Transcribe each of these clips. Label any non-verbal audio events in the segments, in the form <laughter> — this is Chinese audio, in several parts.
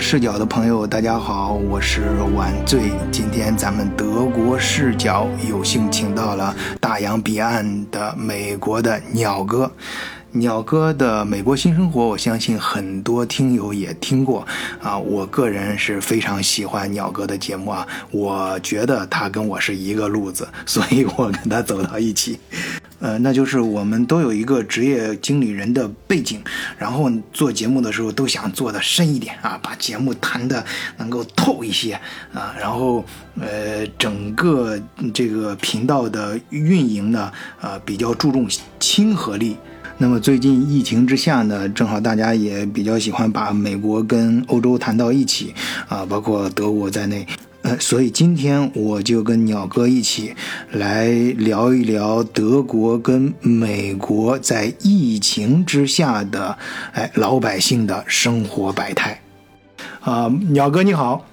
视角的朋友，大家好，我是晚醉。今天咱们德国视角有幸请到了大洋彼岸的美国的鸟哥。鸟哥的美国新生活，我相信很多听友也听过啊。我个人是非常喜欢鸟哥的节目啊，我觉得他跟我是一个路子，所以我跟他走到一起。呃，那就是我们都有一个职业经理人的背景，然后做节目的时候都想做的深一点啊，把节目谈的能够透一些啊，然后呃，整个这个频道的运营呢，呃，比较注重亲和力。那么最近疫情之下呢，正好大家也比较喜欢把美国跟欧洲谈到一起啊，包括德国在内。呃，所以今天我就跟鸟哥一起来聊一聊德国跟美国在疫情之下的哎老百姓的生活百态。啊，鸟哥你好。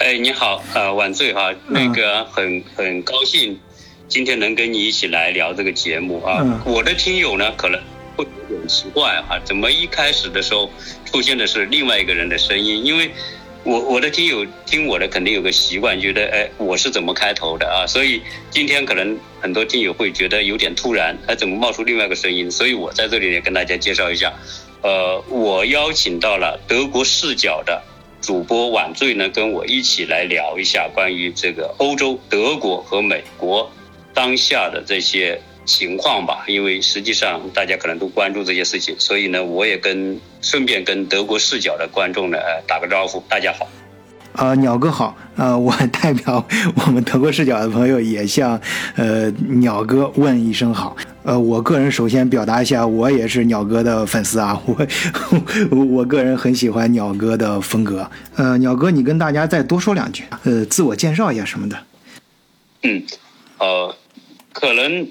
哎，你好，呃，晚醉哈，那个很很高兴。今天能跟你一起来聊这个节目啊，我的听友呢可能会有点奇怪哈，怎么一开始的时候出现的是另外一个人的声音？因为我我的听友听我的肯定有个习惯，觉得哎我是怎么开头的啊？所以今天可能很多听友会觉得有点突然，哎怎么冒出另外一个声音？所以我在这里也跟大家介绍一下，呃，我邀请到了德国视角的主播晚醉呢，跟我一起来聊一下关于这个欧洲德国和美国。当下的这些情况吧，因为实际上大家可能都关注这些事情，所以呢，我也跟顺便跟德国视角的观众呢打个招呼，大家好。呃，鸟哥好，呃，<laughs> 我代表我们德国视角的朋友也向呃鸟哥问一声好。呃，我个人首先表达一下，我也是鸟哥的粉丝啊，<laughs> 我 <laughs> 我个人很喜欢鸟哥的风格。呃，鸟哥，你跟大家再多说两句，呃，自我介绍一下什么的。嗯，呃。可能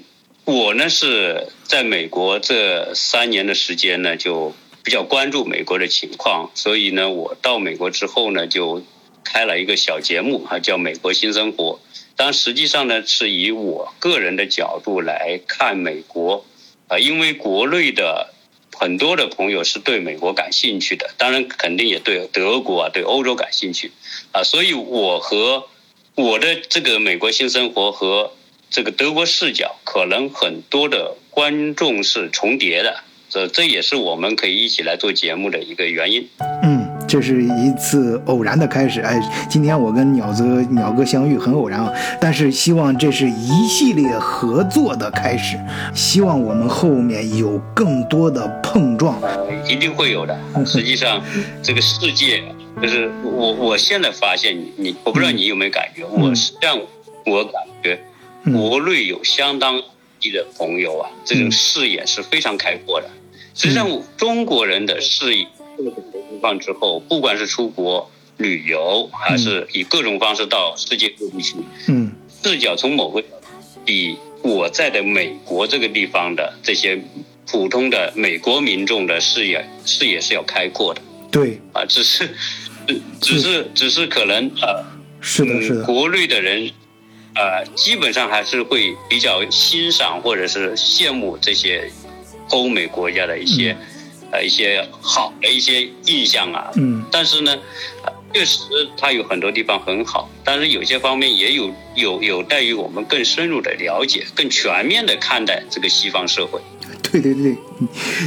我呢是在美国这三年的时间呢，就比较关注美国的情况，所以呢，我到美国之后呢，就开了一个小节目啊，叫《美国新生活》。但实际上呢，是以我个人的角度来看美国啊，因为国内的很多的朋友是对美国感兴趣的，当然肯定也对德国啊、对欧洲感兴趣啊，所以我和我的这个《美国新生活》和这个德国视角可能很多的观众是重叠的，这这也是我们可以一起来做节目的一个原因。嗯，这是一次偶然的开始。哎，今天我跟鸟子鸟哥相遇很偶然啊，但是希望这是一系列合作的开始，希望我们后面有更多的碰撞。一定会有的。<laughs> 实际上，这个世界就是我我现在发现你你，我不知道你有没有感觉，我是让我感觉。国内有相当一的朋友啊，这种视野是非常开阔的。实际上，中国人的视野各种情况之后，不管是出国旅游，还是以各种方式到世界各地去，嗯，视角从某个比我在的美国这个地方的这些普通的美国民众的视野视野是要开阔的。对，啊，只是，只是，只是可能啊，是的，是的，国内的人。呃，基本上还是会比较欣赏或者是羡慕这些欧美国家的一些呃一些好的一些印象啊。嗯。但是呢，确实它有很多地方很好，但是有些方面也有有有待于我们更深入的了解、更全面的看待这个西方社会。对对对，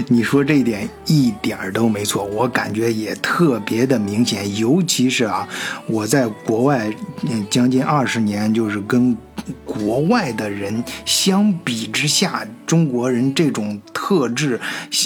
你说这一点一点儿都没错，我感觉也特别的明显。尤其是啊，我在国外将近二十年，就是跟国外的人相比之下，中国人这种特质，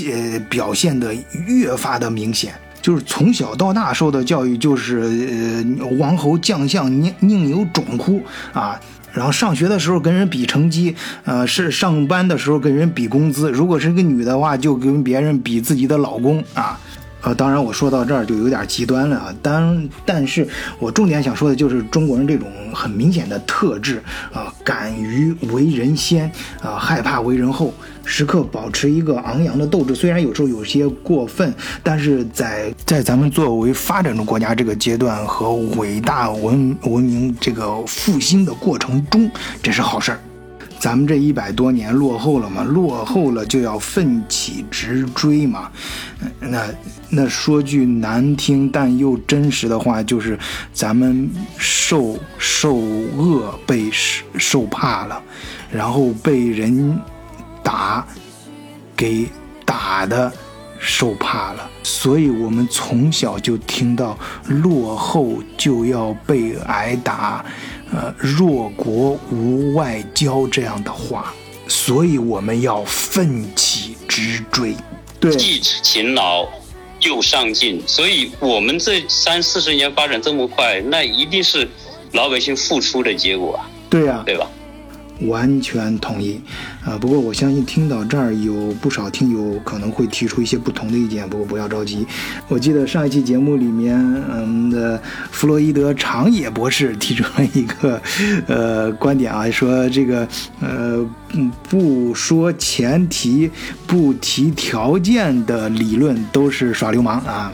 呃，表现的越发的明显。就是从小到大受的教育，就是呃，王侯将相宁宁有种乎啊。然后上学的时候跟人比成绩，呃，是上班的时候跟人比工资。如果是个女的话，就跟别人比自己的老公啊。呃，当然我说到这儿就有点极端了啊。当但是我重点想说的就是中国人这种很明显的特质啊，敢于为人先啊，害怕为人后。时刻保持一个昂扬的斗志，虽然有时候有些过分，但是在在咱们作为发展中国家这个阶段和伟大文文明这个复兴的过程中，这是好事儿。咱们这一百多年落后了嘛，落后了就要奋起直追嘛。那那说句难听但又真实的话，就是咱们受受饿被受怕了，然后被人打给打的受怕了，所以我们从小就听到落后就要被挨打。呃，弱国无外交这样的话，所以我们要奋起直追，对，既勤劳又上进。所以我们这三四十年发展这么快，那一定是老百姓付出的结果啊。对呀，对吧？完全同意，啊，不过我相信听到这儿有不少听友可能会提出一些不同的意见，不过不要着急。我记得上一期节目里面，嗯的弗洛伊德长野博士提出了一个呃观点啊，说这个呃不说前提不提条件的理论都是耍流氓啊。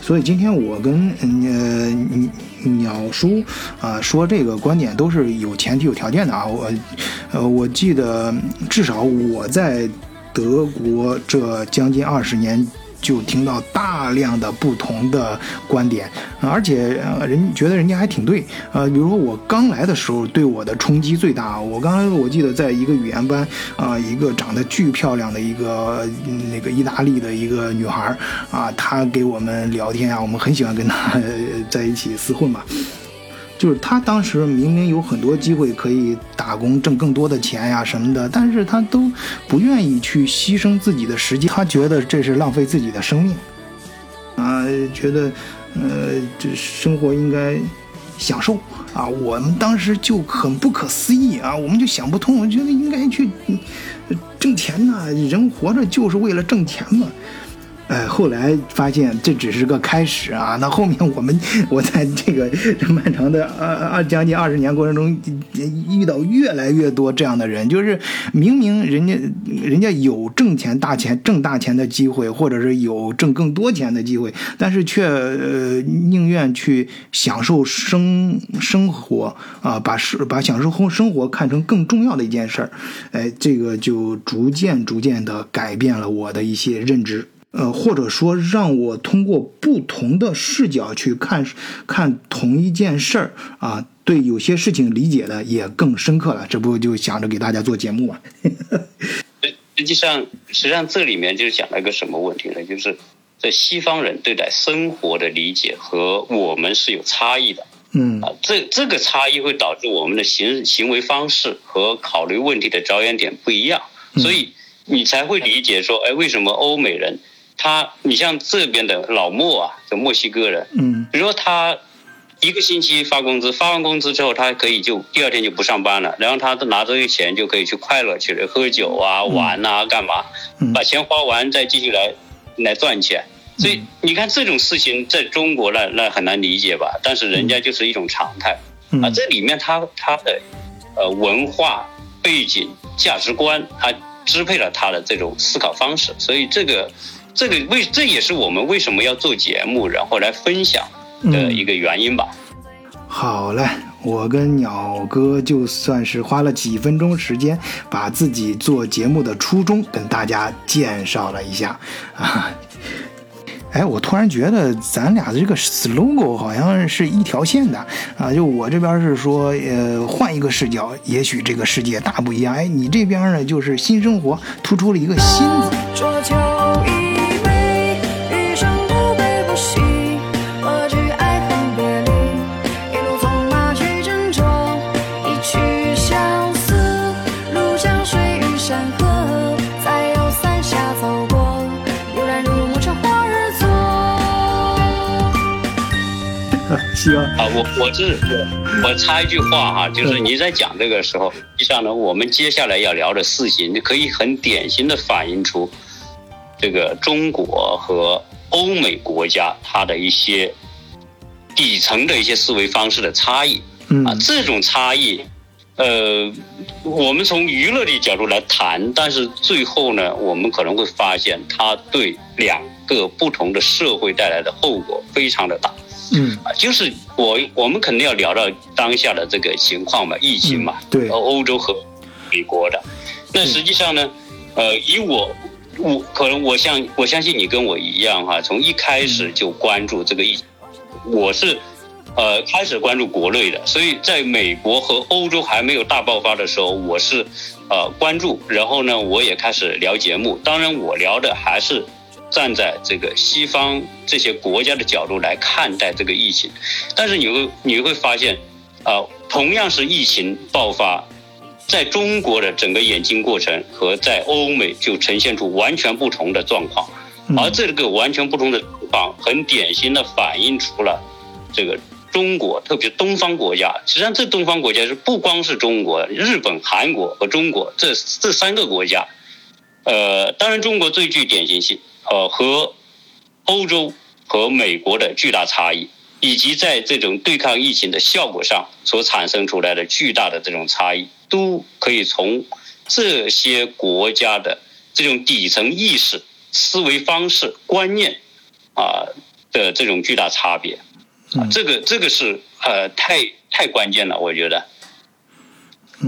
所以今天我跟呃你鸟叔啊说这个观点都是有前提有条件的啊，我呃我记得至少我在德国这将近二十年。就听到大量的不同的观点，而且人觉得人家还挺对。呃，比如说我刚来的时候，对我的冲击最大。我刚来，我记得在一个语言班，啊，一个长得巨漂亮的一个那个意大利的一个女孩儿，啊，她给我们聊天啊，我们很喜欢跟她在一起厮混嘛。就是他当时明明有很多机会可以打工挣更多的钱呀什么的，但是他都不愿意去牺牲自己的时间，他觉得这是浪费自己的生命，啊，觉得，呃，这生活应该享受啊。我们当时就很不可思议啊，我们就想不通，我觉得应该去挣钱呐，人活着就是为了挣钱嘛。呃，后来发现这只是个开始啊！那后面我们我在这个漫长的二二将近二十年过程中，遇到越来越多这样的人，就是明明人家人家有挣钱大钱挣大钱的机会，或者是有挣更多钱的机会，但是却呃宁愿去享受生生活啊，把是把享受生生活看成更重要的一件事儿。哎，这个就逐渐逐渐的改变了我的一些认知。呃，或者说让我通过不同的视角去看看同一件事儿啊，对有些事情理解的也更深刻了。这不就想着给大家做节目嘛？<laughs> 实际上，实际上这里面就是讲了一个什么问题呢？就是在西方人对待生活的理解和我们是有差异的。嗯啊，这这个差异会导致我们的行行为方式和考虑问题的着眼点不一样，所以你才会理解说，哎，为什么欧美人？他，你像这边的老莫啊，就墨西哥人，嗯，比如说他一个星期发工资，发完工资之后，他可以就第二天就不上班了，然后他拿这些钱就可以去快乐去了，喝酒啊、玩啊、干嘛，把钱花完再继续来来赚钱。所以你看这种事情在中国那那很难理解吧？但是人家就是一种常态。啊，这里面他他的呃文化背景、价值观，他支配了他的这种思考方式，所以这个。这个为这也是我们为什么要做节目，然后来分享的一个原因吧。好嘞，我跟鸟哥就算是花了几分钟时间，把自己做节目的初衷跟大家介绍了一下啊。哎，我突然觉得咱俩的这个 logo 好像是一条线的啊。就我这边是说，呃，换一个视角，也许这个世界大不一样。哎，你这边呢，就是新生活突出了一个新字。啊，我我是我插一句话哈，就是你在讲这个时候，实际上呢，我们接下来要聊的事情，可以很典型的反映出这个中国和欧美国家它的一些底层的一些思维方式的差异。啊，这种差异，呃，我们从娱乐的角度来谈，但是最后呢，我们可能会发现，它对两个不同的社会带来的后果非常的大。嗯啊，就是我我们肯定要聊到当下的这个情况嘛，疫情嘛，对，欧洲和美国的。那实际上呢，呃，以我我可能我相我相信你跟我一样哈，从一开始就关注这个疫情，我是。呃，开始关注国内的，所以在美国和欧洲还没有大爆发的时候，我是呃关注，然后呢，我也开始聊节目。当然，我聊的还是站在这个西方这些国家的角度来看待这个疫情。但是你会你会发现，啊，同样是疫情爆发，在中国的整个演进过程和在欧美就呈现出完全不同的状况，而这个完全不同的状况，很典型的反映出了这个。中国，特别是东方国家，实际上这东方国家是不光是中国、日本、韩国和中国这这三个国家，呃，当然中国最具典型性，呃，和欧洲和美国的巨大差异，以及在这种对抗疫情的效果上所产生出来的巨大的这种差异，都可以从这些国家的这种底层意识、思维方式、观念啊的这种巨大差别。这个这个是呃太太关键了，我觉得。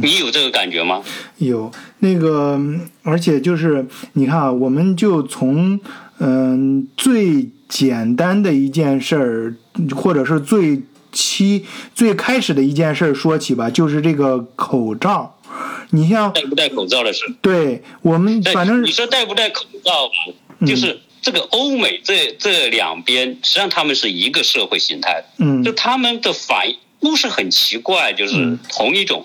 你有这个感觉吗？有那个，而且就是你看啊，我们就从嗯最简单的一件事儿，或者是最期最开始的一件事儿说起吧，就是这个口罩。你像戴不戴口罩的事？对我们反正你说戴不戴口罩吧，就是。这个欧美这这两边，实际上他们是一个社会形态，嗯，就他们的反应都是很奇怪，就是同一种，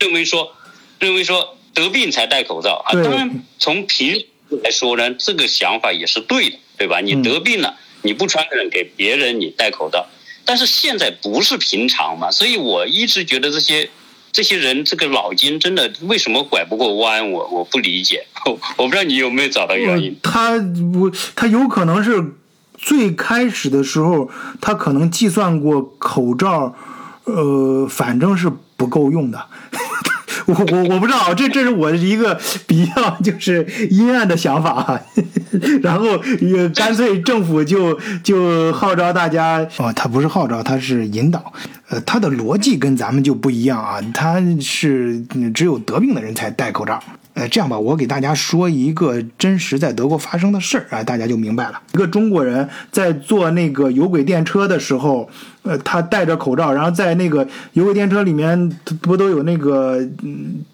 认为说，认为说得病才戴口罩啊。当然，从平时来说呢，这个想法也是对的，对吧？你得病了，你不传染给别人，你戴口罩。但是现在不是平常嘛，所以我一直觉得这些。这些人这个脑筋真的为什么拐不过弯？我我不理解，我 <laughs> 我不知道你有没有找到原因。他不，他有可能是最开始的时候，他可能计算过口罩，呃，反正是不够用的。<laughs> 我我我不知道，这这是我的一个比较就是阴暗的想法，<laughs> 然后也干脆政府就就号召大家哦，他不是号召，他是引导，呃，他的逻辑跟咱们就不一样啊，他是只有得病的人才戴口罩。呃，这样吧，我给大家说一个真实在德国发生的事儿啊，大家就明白了。一个中国人在坐那个有轨电车的时候，呃，他戴着口罩，然后在那个有轨电车里面不都有那个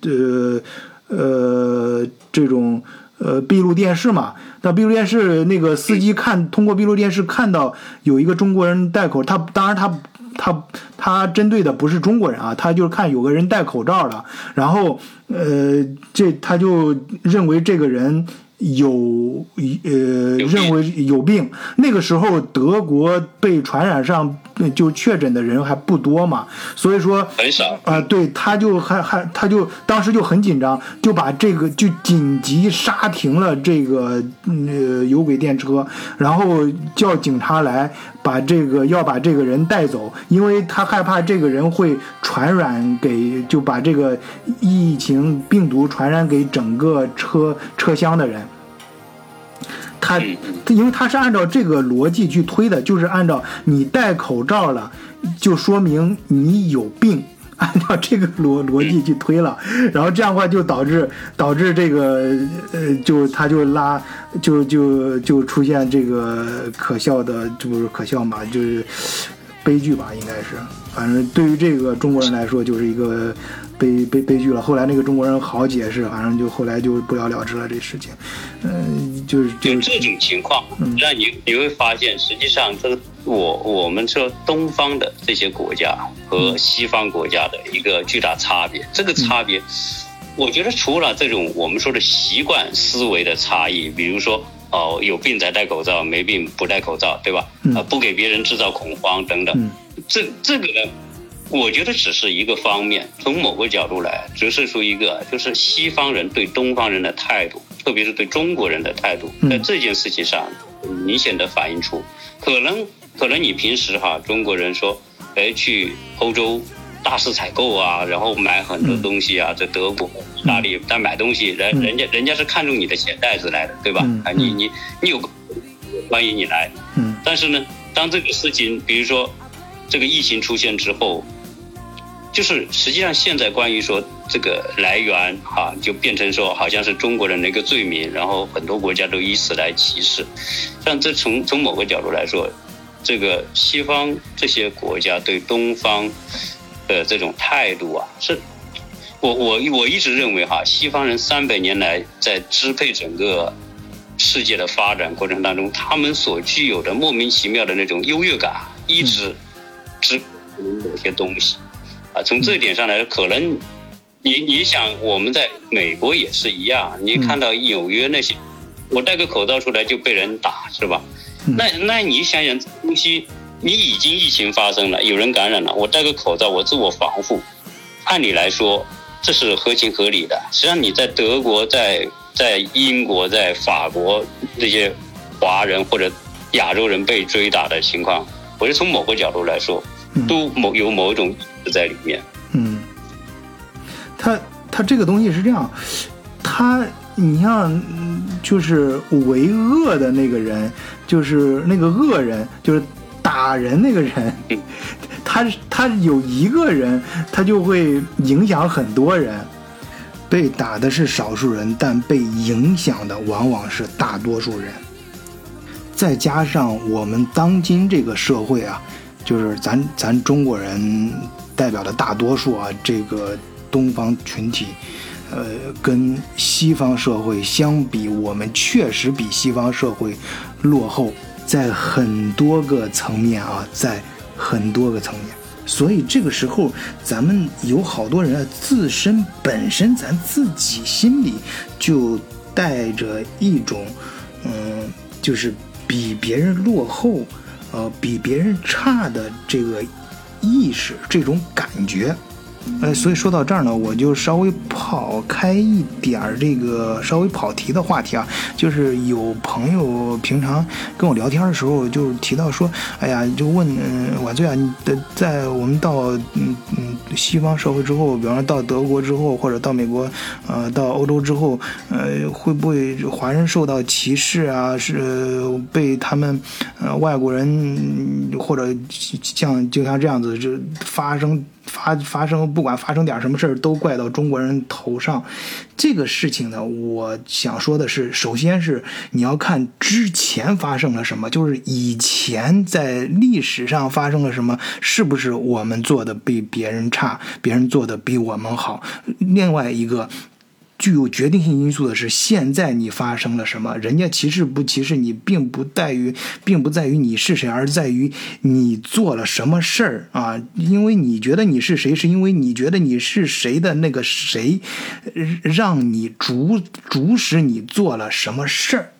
呃呃这种呃闭路电视嘛？那闭路电视那个司机看通过闭路电视看到有一个中国人戴口，他当然他。他他针对的不是中国人啊，他就是看有个人戴口罩了，然后呃，这他就认为这个人有呃认为有病。那个时候德国被传染上就确诊的人还不多嘛，所以说很少啊。对，他就还还他就当时就很紧张，就把这个就紧急刹停了这个呃有轨电车，然后叫警察来。把这个要把这个人带走，因为他害怕这个人会传染给，就把这个疫情病毒传染给整个车车厢的人。他，因为他是按照这个逻辑去推的，就是按照你戴口罩了，就说明你有病。<laughs> 按照这个逻逻辑去推了，然后这样的话就导致导致这个呃，就他就拉就就就出现这个可笑的，这不是可笑嘛，就是悲剧吧，应该是。反正对于这个中国人来说，就是一个悲悲悲剧了。后来那个中国人好解释，反正就后来就不了了之了这事情。嗯，就是就这种情况，那你你会发现，实际上这个。我我们说东方的这些国家和西方国家的一个巨大差别，这个差别，我觉得除了这种我们说的习惯思维的差异，比如说哦有病才戴口罩，没病不戴口罩，对吧？啊，不给别人制造恐慌等等，这这个呢，我觉得只是一个方面，从某个角度来折射出一个，就是西方人对东方人的态度，特别是对中国人的态度，在这件事情上明显的反映出可能。可能你平时哈，中国人说，哎，去欧洲大肆采购啊，然后买很多东西啊，在德国、意大利但买东西，人人家人家是看中你的钱袋子来的，对吧？啊，你你你有欢迎你来。嗯。但是呢，当这个事情，比如说这个疫情出现之后，就是实际上现在关于说这个来源啊，就变成说好像是中国人的一个罪名，然后很多国家都以此来歧视。像这从从某个角度来说，这个西方这些国家对东方的这种态度啊，是我我我一直认为哈，西方人三百年来在支配整个世界的发展过程当中，他们所具有的莫名其妙的那种优越感，一直支配某些东西。啊，从这一点上来说，可能你你想，我们在美国也是一样。你看到纽约那些，我戴个口罩出来就被人打，是吧？那那你想想，东西你已经疫情发生了，有人感染了，我戴个口罩，我自我防护，按理来说这是合情合理的。实际上你在德国、在在英国、在法国这些华人或者亚洲人被追打的情况，我觉得从某个角度来说，都某有某一种。在里面，嗯，他他这个东西是这样，他你像就是为恶的那个人，就是那个恶人，就是打人那个人，他他有一个人，他就会影响很多人，被打的是少数人，但被影响的往往是大多数人，再加上我们当今这个社会啊，就是咱咱中国人。代表的大多数啊，这个东方群体，呃，跟西方社会相比，我们确实比西方社会落后，在很多个层面啊，在很多个层面。所以这个时候，咱们有好多人啊，自身本身咱自己心里就带着一种，嗯，就是比别人落后，呃，比别人差的这个。意识这种感觉，呃，所以说到这儿呢，我就稍微跑开一点儿这个稍微跑题的话题啊，就是有朋友平常跟我聊天的时候，就提到说，哎呀，就问嗯晚醉啊，你的在我们到嗯嗯西方社会之后，比方说到德国之后，或者到美国，呃，到欧洲之后，呃，会不会华人受到歧视啊？是被他们呃外国人或者像就像这样子。就发生发发生，不管发生点什么事儿，都怪到中国人头上。这个事情呢，我想说的是，首先是你要看之前发生了什么，就是以前在历史上发生了什么，是不是我们做的比别人差，别人做的比我们好。另外一个。具有决定性因素的是，现在你发生了什么？人家歧视不歧视你，并不在于，并不在于你是谁，而在于你做了什么事儿啊！因为你觉得你是谁，是因为你觉得你是谁的那个谁，让你主主使你做了什么事儿。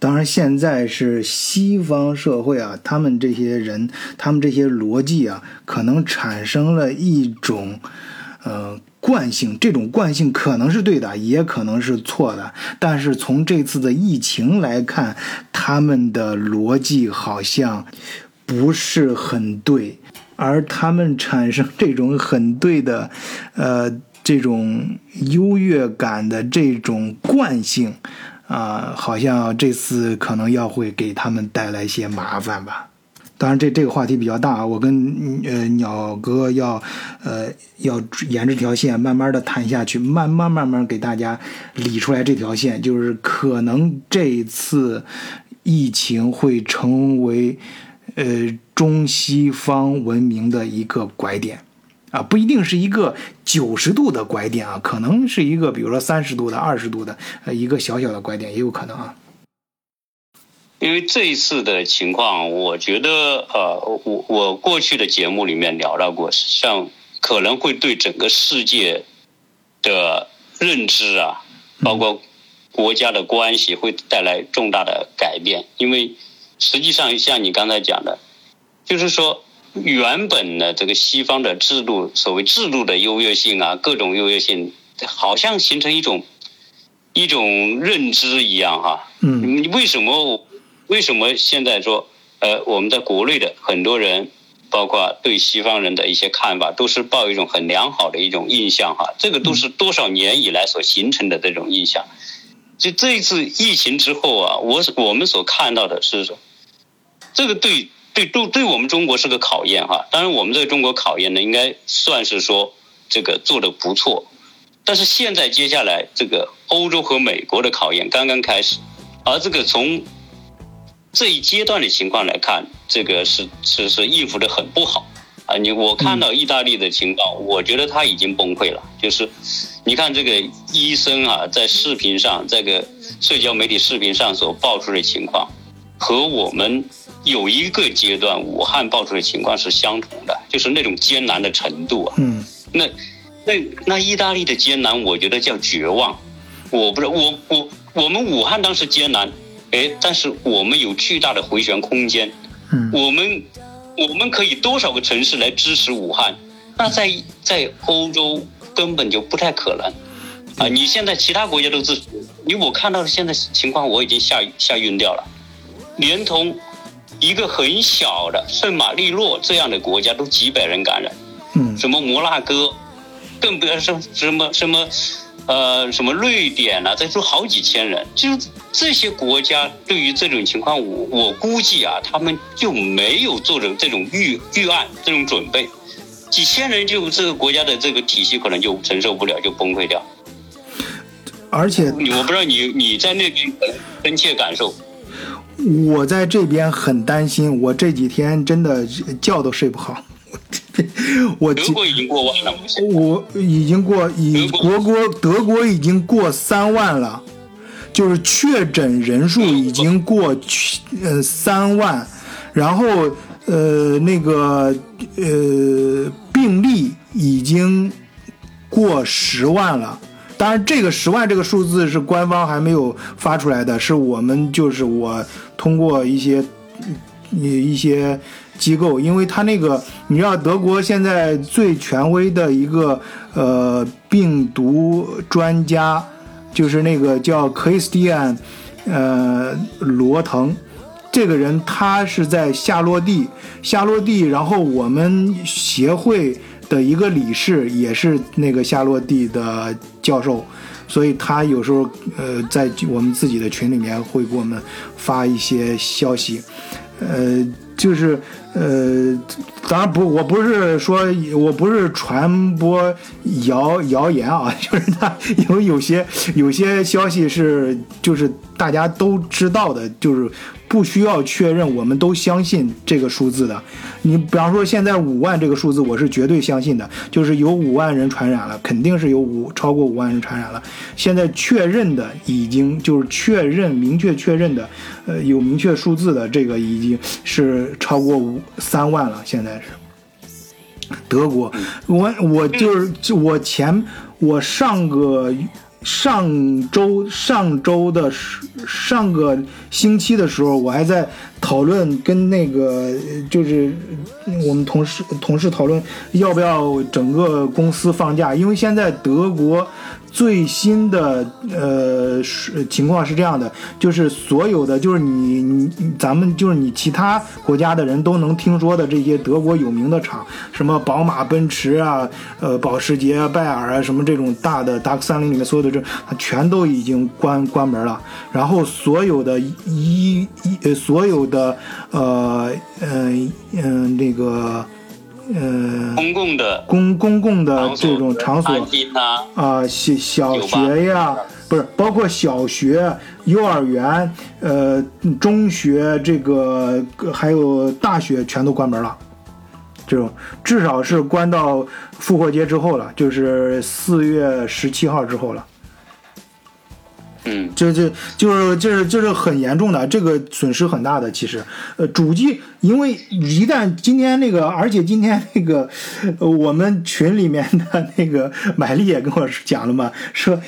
当然，现在是西方社会啊，他们这些人，他们这些逻辑啊，可能产生了一种，呃。惯性，这种惯性可能是对的，也可能是错的。但是从这次的疫情来看，他们的逻辑好像不是很对，而他们产生这种很对的，呃，这种优越感的这种惯性，啊，好像这次可能要会给他们带来些麻烦吧。当然，这这个话题比较大啊，我跟呃鸟哥要，呃要沿着这条线慢慢的谈下去，慢慢慢慢给大家理出来这条线，就是可能这次疫情会成为呃中西方文明的一个拐点，啊，不一定是一个九十度的拐点啊，可能是一个比如说三十度的、二十度的呃一个小小的拐点也有可能啊。因为这一次的情况，我觉得，呃，我我过去的节目里面聊到过，像可能会对整个世界的认知啊，包括国家的关系，会带来重大的改变。因为实际上，像你刚才讲的，就是说，原本的这个西方的制度，所谓制度的优越性啊，各种优越性，好像形成一种一种认知一样，哈。嗯。你为什么？为什么现在说，呃，我们在国内的很多人，包括对西方人的一些看法，都是抱一种很良好的一种印象哈？这个都是多少年以来所形成的这种印象。就这一次疫情之后啊，我我们所看到的是，这个对对对对我们中国是个考验哈。当然，我们在中国考验呢，应该算是说这个做的不错。但是现在接下来这个欧洲和美国的考验刚刚开始，而这个从这一阶段的情况来看，这个是是是应付的很不好啊。你我看到意大利的情况，我觉得他已经崩溃了。就是你看这个医生啊，在视频上这个社交媒体视频上所爆出的情况，和我们有一个阶段武汉爆出的情况是相同的，就是那种艰难的程度啊。嗯，那。那那意大利的艰难，我觉得叫绝望。我不是我我我们武汉当时艰难，哎，但是我们有巨大的回旋空间。嗯，我们我们可以多少个城市来支持武汉？那在在欧洲根本就不太可能啊！你现在其他国家都支持，你我看到的现在情况，我已经吓吓晕掉了。连同一个很小的圣马力诺这样的国家都几百人感染，嗯，什么摩纳哥。更不要说什么什么，呃，什么瑞典啊，再说好几千人，就是这些国家对于这种情况，我我估计啊，他们就没有做着这种预预案、这种准备，几千人就这个国家的这个体系可能就承受不了，就崩溃掉。而且，我不知道你你在那边深切感受，我在这边很担心，我这几天真的觉都睡不好。<laughs> 我德国已经过万了，我已经过已国国德国已经过三万了，就是确诊人数已经过呃三万，然后呃那个呃病例已经过十万了。当然，这个十万这个数字是官方还没有发出来的，是我们就是我通过一些一些。机构，因为他那个，你知道，德国现在最权威的一个呃病毒专家，就是那个叫 Christian，呃罗腾，这个人他是在夏洛蒂，夏洛蒂，然后我们协会的一个理事也是那个夏洛蒂的教授，所以他有时候呃在我们自己的群里面会给我们发一些消息，呃。就是呃，当然不，我不是说，我不是传播谣谣言啊，<laughs> 就是他有有些有些消息是就是大家都知道的，就是。不需要确认，我们都相信这个数字的。你比方说，现在五万这个数字，我是绝对相信的，就是有五万人传染了，肯定是有五超过五万人传染了。现在确认的已经就是确认明确确认的，呃，有明确数字的这个已经是超过五三万了。现在是德国，我我就是我前我上个。上周上周的上个星期的时候，我还在讨论跟那个就是我们同事同事讨论要不要整个公司放假，因为现在德国。最新的呃是情况是这样的，就是所有的就是你你咱们就是你其他国家的人都能听说的这些德国有名的厂，什么宝马、奔驰啊，呃保时捷、拜耳啊，什么这种大的达克三零里面所有的这全都已经关关门了。然后所有的一一所有的呃嗯嗯那个。呃，公共的公公共的这种场所啊，小小学呀，不是包括小学、幼儿园、呃中学，这个还有大学全都关门了。这种至少是关到复活节之后了，就是四月十七号之后了。嗯，这这就是就是就是很严重的，这个损失很大的。其实，呃，主机因为一旦今天那个，而且今天那个，我们群里面的那个买力也跟我讲了嘛，说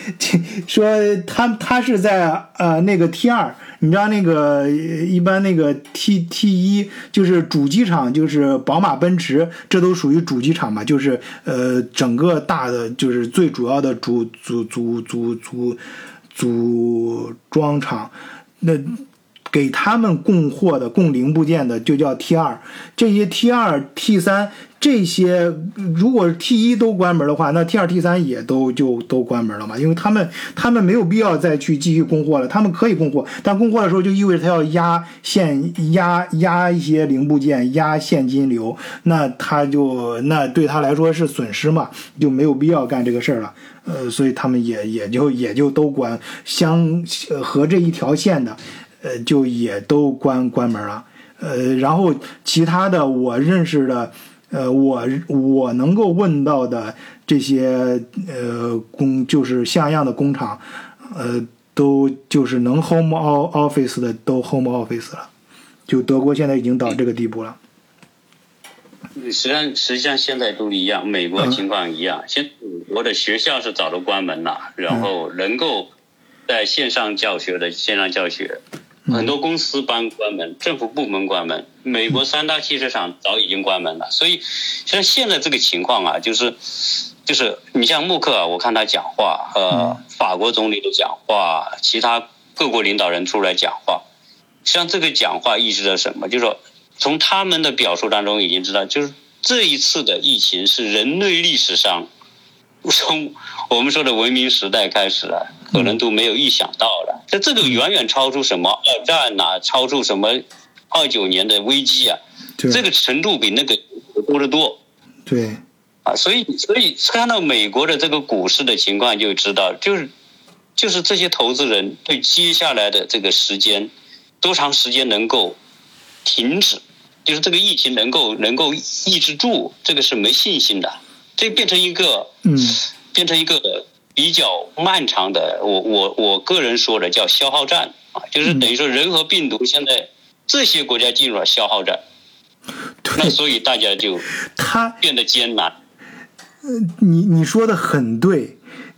说他他是在呃那个 T 二，你知道那个一般那个 T T 一就是主机厂，就是宝马、奔驰，这都属于主机厂嘛，就是呃整个大的就是最主要的主主主主主。组装厂，那给他们供货的、供零部件的就叫 T 二，这些 T 二、T 三。这些如果 T 一都关门的话，那 T 二、T 三也都就都关门了嘛？因为他们他们没有必要再去继续供货了，他们可以供货，但供货的时候就意味着他要压现压压一些零部件，压现金流，那他就那对他来说是损失嘛，就没有必要干这个事儿了。呃，所以他们也也就也就都关相和这一条线的，呃，就也都关关门了。呃，然后其他的我认识的。呃，我我能够问到的这些呃工，就是像样的工厂，呃，都就是能 home office 的都 home office 了，就德国现在已经到这个地步了。实际上，实际上现在都一样，美国情况一样。现美国的学校是早都关门了，然后能够在线上教学的线上教学。很多公司关关门，政府部门关门，美国三大汽车厂早已经关门了。所以，像现在这个情况啊，就是，就是你像默克尔，我看他讲话，呃，法国总理都讲话，其他各国领导人出来讲话，像这个讲话意味着什么？就是说，从他们的表述当中已经知道，就是这一次的疫情是人类历史上。从我们说的文明时代开始了，可能都没有预想到的。这这个远远超出什么二战呐，超出什么二九年的危机啊，这个程度比那个多得多。对，啊，所以所以看到美国的这个股市的情况，就知道就是就是这些投资人对接下来的这个时间多长时间能够停止，就是这个疫情能够能够抑制住，这个是没信心的。这变成一个，嗯，变成一个比较漫长的，我我我个人说的叫消耗战啊，就是等于说人和病毒现在这些国家进入了消耗战，那所以大家就他变得艰难。呃，你你说的很对。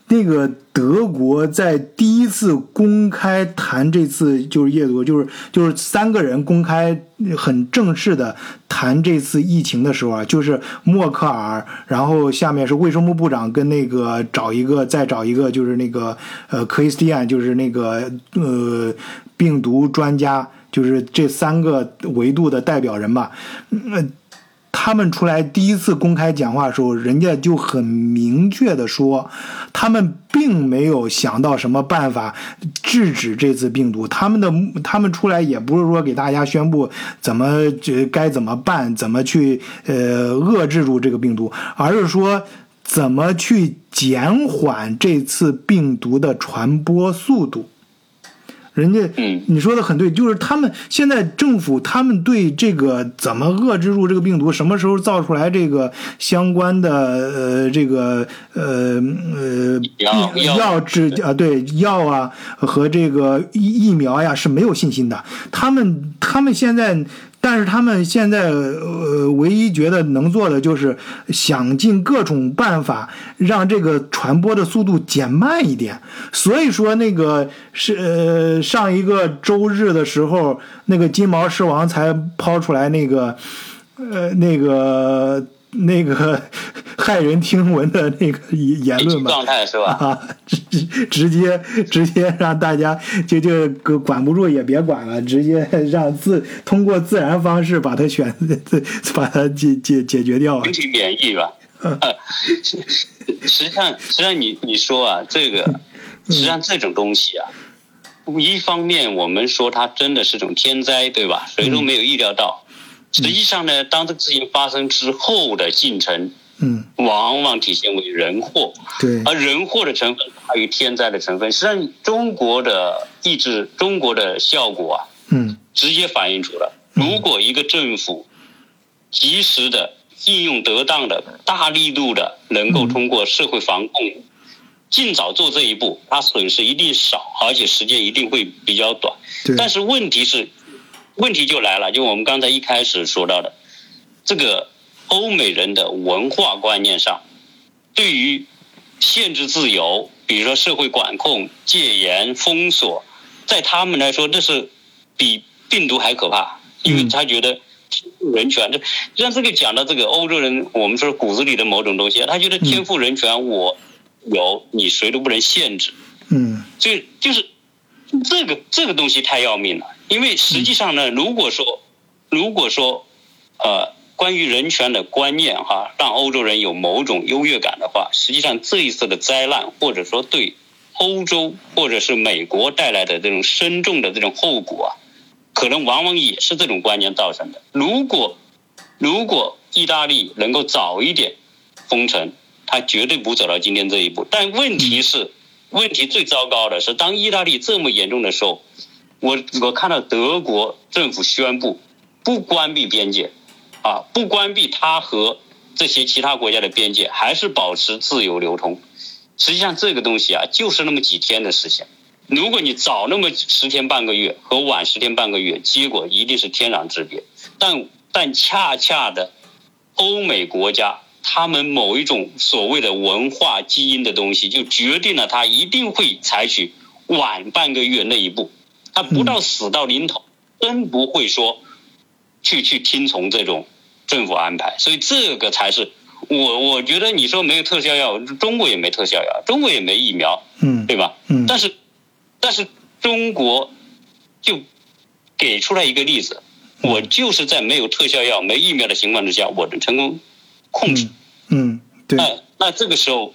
那个德国在第一次公开谈这次就是叶毒，就是就是三个人公开很正式的谈这次疫情的时候啊，就是默克尔，然后下面是卫生部部长跟那个找一个再找一个就是那个呃克里斯蒂安，就是那个呃病毒专家，就是这三个维度的代表人吧，嗯。他们出来第一次公开讲话的时候，人家就很明确的说，他们并没有想到什么办法制止这次病毒。他们的他们出来也不是说给大家宣布怎么这该怎么办，怎么去呃遏制住这个病毒，而是说怎么去减缓这次病毒的传播速度。人家，你说的很对，就是他们现在政府，他们对这个怎么遏制住这个病毒，什么时候造出来这个相关的呃这个呃呃药治啊对药啊和这个疫疫苗呀是没有信心的，他们他们现在。但是他们现在呃，唯一觉得能做的就是想尽各种办法让这个传播的速度减慢一点。所以说，那个是呃上一个周日的时候，那个金毛狮王才抛出来那个呃那个。那个骇人听闻的那个言论吧，状态是吧？啊，直 <laughs> 直接直接让大家就就管不住也别管了，直接让自通过自然方式把它选 <laughs> 把它解解解决掉。群体免疫吧。<laughs> 实际上，实际上你你说啊，这个实际上这种东西啊，一方面我们说它真的是种天灾，对吧？谁都没有意料到。实际上呢，当这个事情发生之后的进程，嗯，往往体现为人祸。对，而人祸的成分大于天灾的成分。实际上，中国的抑制，中国的效果啊，嗯，直接反映出了，如果一个政府及时的应用得当的、大力度的，能够通过社会防控，尽早做这一步，它损失一定少，而且时间一定会比较短。但是问题是。问题就来了，就我们刚才一开始说到的，这个欧美人的文化观念上，对于限制自由，比如说社会管控、戒严、封锁，在他们来说，这是比病毒还可怕，因为他觉得人权，就像这个讲到这个欧洲人，我们说骨子里的某种东西，他觉得天赋人权，我有，你谁都不能限制，嗯，所以就是。这个这个东西太要命了，因为实际上呢，如果说如果说呃关于人权的观念哈，让欧洲人有某种优越感的话，实际上这一次的灾难或者说对欧洲或者是美国带来的这种深重的这种后果啊，可能往往也是这种观念造成的。如果如果意大利能够早一点封城，他绝对不走到今天这一步。但问题是。问题最糟糕的是，当意大利这么严重的时候，我我看到德国政府宣布不关闭边界，啊，不关闭它和这些其他国家的边界，还是保持自由流通。实际上，这个东西啊，就是那么几天的事情。如果你早那么十天半个月和晚十天半个月，结果一定是天壤之别。但但恰恰的，欧美国家。他们某一种所谓的文化基因的东西，就决定了他一定会采取晚半个月那一步，他不到死到临头，真不会说去去听从这种政府安排。所以这个才是我我觉得你说没有特效药，中国也没特效药，中国也没疫苗，嗯，对吧？嗯，但是但是中国就给出来一个例子，我就是在没有特效药、没疫苗的情况之下，我能成功控制。嗯，对。那那这个时候，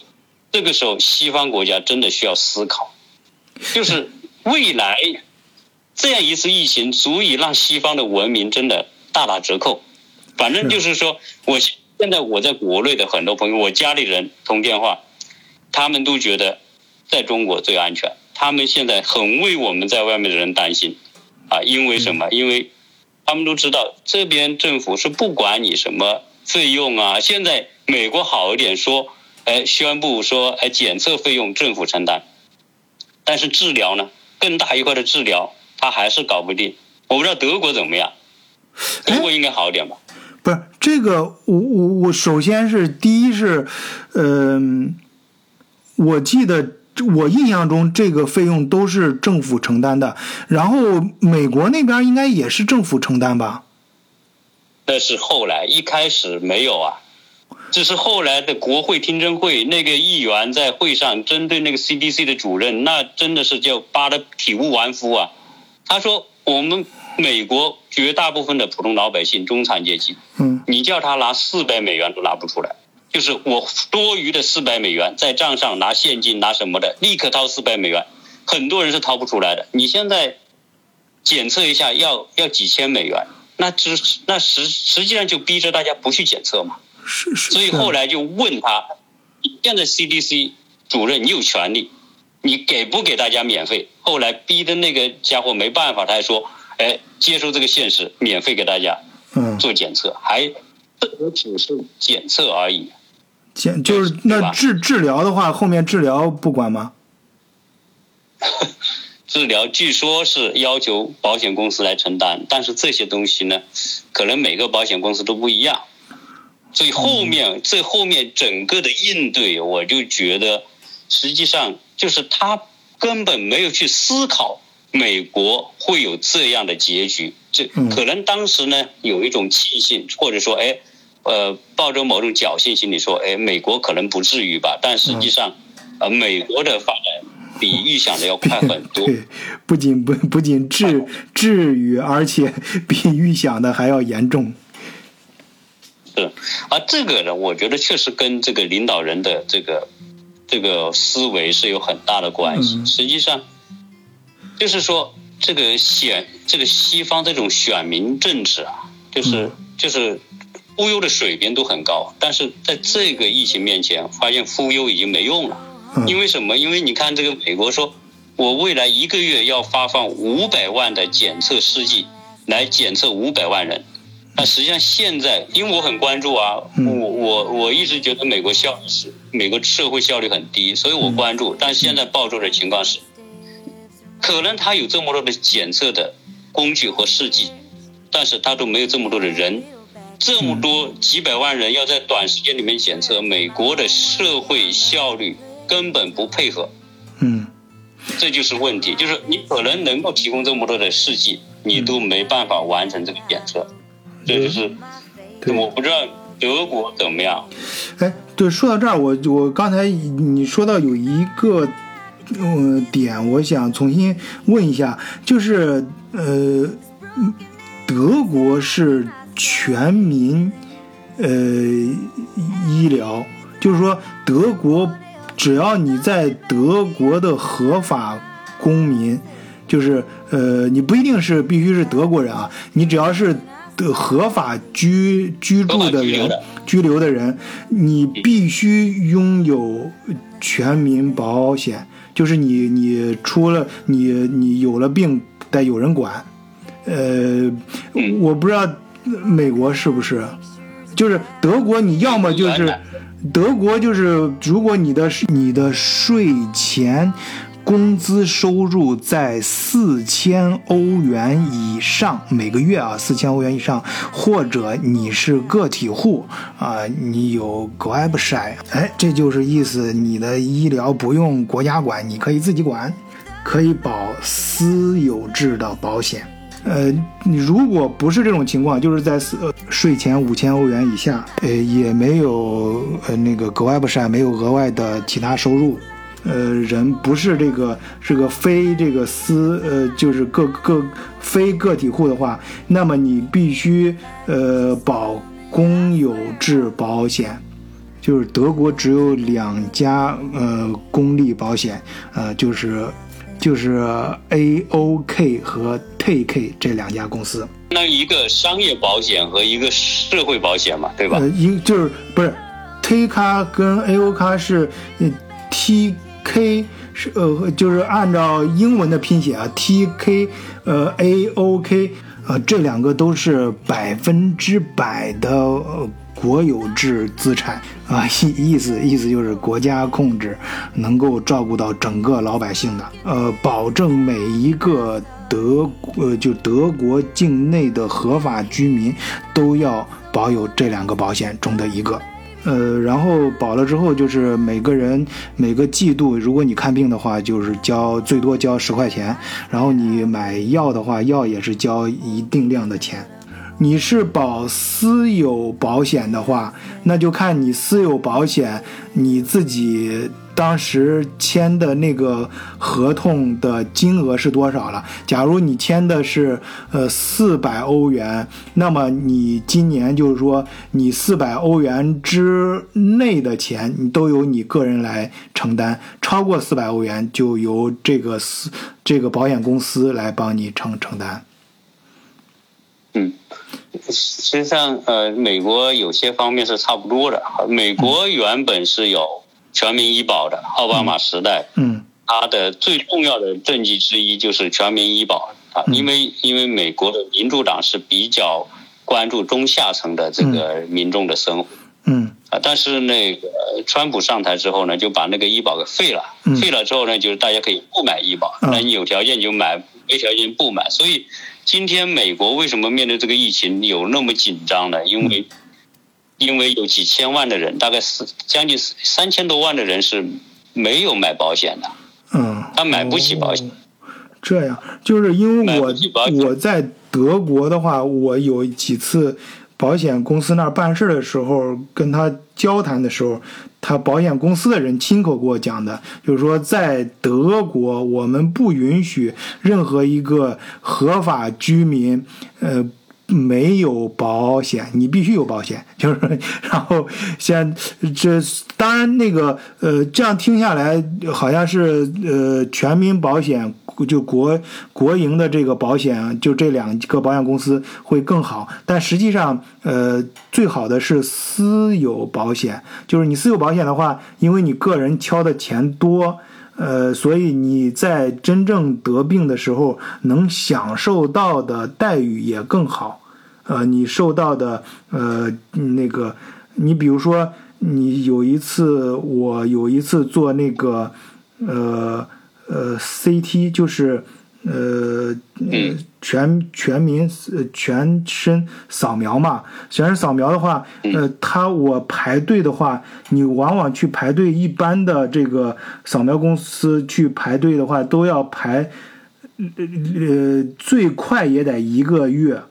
这个时候西方国家真的需要思考，就是未来这样一次疫情足以让西方的文明真的大打折扣。反正就是说，我现在我在国内的很多朋友，我家里人通电话，他们都觉得在中国最安全。他们现在很为我们在外面的人担心啊，因为什么？因为他们都知道这边政府是不管你什么费用啊，现在。美国好一点，说，哎，宣布说，哎，检测费用政府承担，但是治疗呢，更大一块的治疗，他还是搞不定。我不知道德国怎么样，德国应该好一点吧？不是这个，我我我，首先是第一是，嗯，我记得我印象中这个费用都是政府承担的，然后美国那边应该也是政府承担吧？但是后来，一开始没有啊。这是后来的国会听证会，那个议员在会上针对那个 CDC 的主任，那真的是叫扒的体无完肤啊！他说：“我们美国绝大部分的普通老百姓、中产阶级，嗯，你叫他拿四百美元都拿不出来，就是我多余的四百美元在账上拿现金拿什么的，立刻掏四百美元，很多人是掏不出来的。你现在检测一下要要几千美元，那只那实实际上就逼着大家不去检测嘛。”是是，所以后来就问他，现在 CDC 主任你有权利，你给不给大家免费？后来逼的那个家伙没办法，他还说，哎，接受这个现实，免费给大家做检测，还这只是检测而已。检就是那治治疗的话，后面治疗不管吗？<laughs> 治疗据说是要求保险公司来承担，但是这些东西呢，可能每个保险公司都不一样。所以后面这后面整个的应对，我就觉得，实际上就是他根本没有去思考美国会有这样的结局。这可能当时呢有一种庆幸，或者说哎，呃，抱着某种侥幸心理说，哎，美国可能不至于吧。但实际上，呃，美国的发展比预想的要快很多。<laughs> 对，不仅不不仅至 <laughs> 至于，而且比预想的还要严重。是，而这个呢，我觉得确实跟这个领导人的这个这个思维是有很大的关系。实际上，就是说这个选这个西方这种选民政治啊，就是就是忽悠的水平都很高，但是在这个疫情面前，发现忽悠已经没用了。因为什么？因为你看这个美国说，我未来一个月要发放五百万的检测试剂来检测五百万人。那实际上现在，因为我很关注啊，我我我一直觉得美国效率是美国社会效率很低，所以我关注。但现在爆出的情况是，可能他有这么多的检测的工具和试剂，但是他都没有这么多的人，这么多几百万人要在短时间里面检测，美国的社会效率根本不配合。嗯，这就是问题，就是你可能能够提供这么多的试剂，你都没办法完成这个检测。这就是，我不知道德国怎么样。哎，对，说到这儿，我我刚才你说到有一个呃点，我想重新问一下，就是呃，德国是全民呃医疗，就是说德国只要你在德国的合法公民，就是呃你不一定是必须是德国人啊，你只要是的合法居居住的人。居留的人，你必须拥有全民保险，就是你你出了你你有了病得有人管，呃，我不知道美国是不是，就是德国你要么就是德国就是如果你的你的税前。工资收入在四千欧元以上每个月啊，四千欧元以上，或者你是个体户啊，你有 g r a b s h i 哎，这就是意思，你的医疗不用国家管，你可以自己管，可以保私有制的保险。呃，你如果不是这种情况，就是在呃税前五千欧元以下，呃，也没有呃那个 g r a b s h i 没有额外的其他收入。呃，人不是这个是个非这个私呃，就是个个非个体户的话，那么你必须呃保公有制保险，就是德国只有两家呃公立保险，呃就是就是 A O K 和 T K 这两家公司。那一个商业保险和一个社会保险嘛，对吧？呃，一就是不是 T 卡跟 A O 卡是 T。K 是呃，就是按照英文的拼写啊，T K 呃 A O K 呃，这两个都是百分之百的呃国有制资产啊，意意思意思就是国家控制，能够照顾到整个老百姓的，呃，保证每一个德呃就德国境内的合法居民都要保有这两个保险中的一个。呃，然后保了之后，就是每个人每个季度，如果你看病的话，就是交最多交十块钱，然后你买药的话，药也是交一定量的钱。你是保私有保险的话，那就看你私有保险你自己。当时签的那个合同的金额是多少了？假如你签的是呃四百欧元，那么你今年就是说你四百欧元之内的钱，你都由你个人来承担；超过四百欧元，就由这个私这个保险公司来帮你承承担。嗯，实际上呃，美国有些方面是差不多的。美国原本是有。全民医保的奥巴马时代，嗯，他的最重要的政绩之一就是全民医保啊，因为因为美国的民主党是比较关注中下层的这个民众的生活，嗯。啊，但是那个川普上台之后呢，就把那个医保给废了，废了之后呢，就是大家可以不买医保，那你有条件就买，没条件不买，所以今天美国为什么面对这个疫情有那么紧张呢？因为因为有几千万的人，大概是将近三千多万的人是没有买保险的，嗯，他买不起保险。这样，就是因为我我在德国的话，我有几次保险公司那儿办事的时候，跟他交谈的时候，他保险公司的人亲口给我讲的，就是说在德国，我们不允许任何一个合法居民，呃。没有保险，你必须有保险。<laughs> 就是，然后先这当然那个呃，这样听下来好像是呃全民保险就国国营的这个保险，就这两个保险公司会更好。但实际上呃，最好的是私有保险。就是你私有保险的话，因为你个人交的钱多。呃，所以你在真正得病的时候，能享受到的待遇也更好。呃，你受到的呃那个，你比如说，你有一次，我有一次做那个呃呃 CT，就是呃全全民呃全身扫描嘛。全身扫描的话，呃，他我排队的话，你往往去排队，一般的这个扫描公司去排队的话，都要排呃最快也得一个月。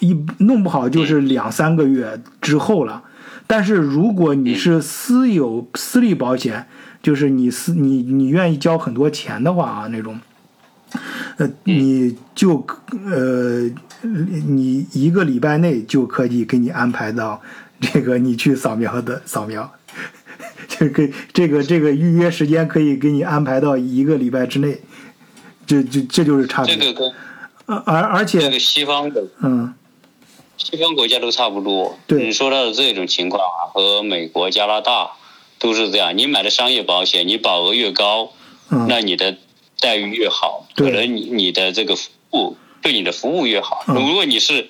一弄不好就是两三个月之后了，但是如果你是私有私立保险，就是你是你你愿意交很多钱的话啊，那种，呃，你就呃，你一个礼拜内就可以给你安排到这个你去扫描的扫描，<laughs> 这个这个这个预约时间可以给你安排到一个礼拜之内，这这这就是差别。这个跟而而且这个西方的嗯。西方国家都差不多，对你说到的这种情况啊，和美国、加拿大都是这样。你买的商业保险，你保额越高，嗯，那你的待遇越好，可能你你的这个服务对你的服务越好。如果你是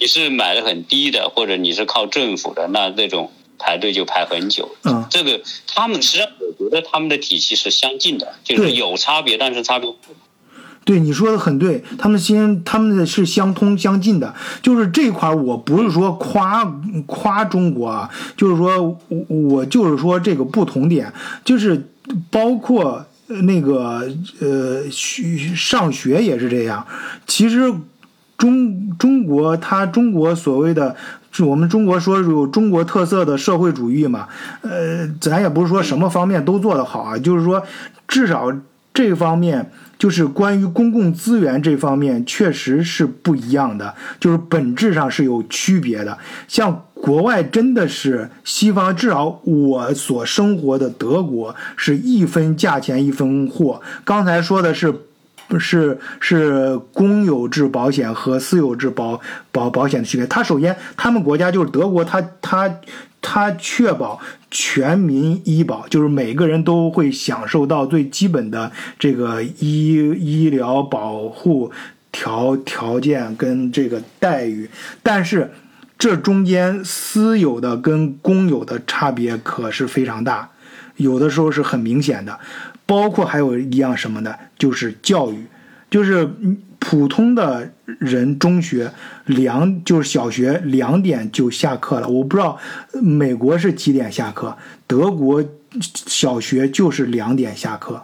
你是买的很低的，或者你是靠政府的，那这种排队就排很久。嗯，这个他们实际上我觉得他们的体系是相近的，就是有差别，但是差别。对你说的很对，他们先他们的是相通相近的，就是这块我不是说夸夸中国啊，就是说我我就是说这个不同点，就是包括那个呃上学也是这样，其实中中国它中国所谓的是我们中国说有中国特色的社会主义嘛，呃，咱也不是说什么方面都做得好啊，就是说至少这方面。就是关于公共资源这方面，确实是不一样的，就是本质上是有区别的。像国外真的是西方，至少我所生活的德国是一分价钱一分货。刚才说的是，是是公有制保险和私有制保保保险的区别。它首先，他们国家就是德国，它它。它确保全民医保，就是每个人都会享受到最基本的这个医医疗保护条条件跟这个待遇。但是，这中间私有的跟公有的差别可是非常大，有的时候是很明显的。包括还有一样什么呢？就是教育，就是普通的。人中学两就是小学两点就下课了，我不知道美国是几点下课，德国小学就是两点下课，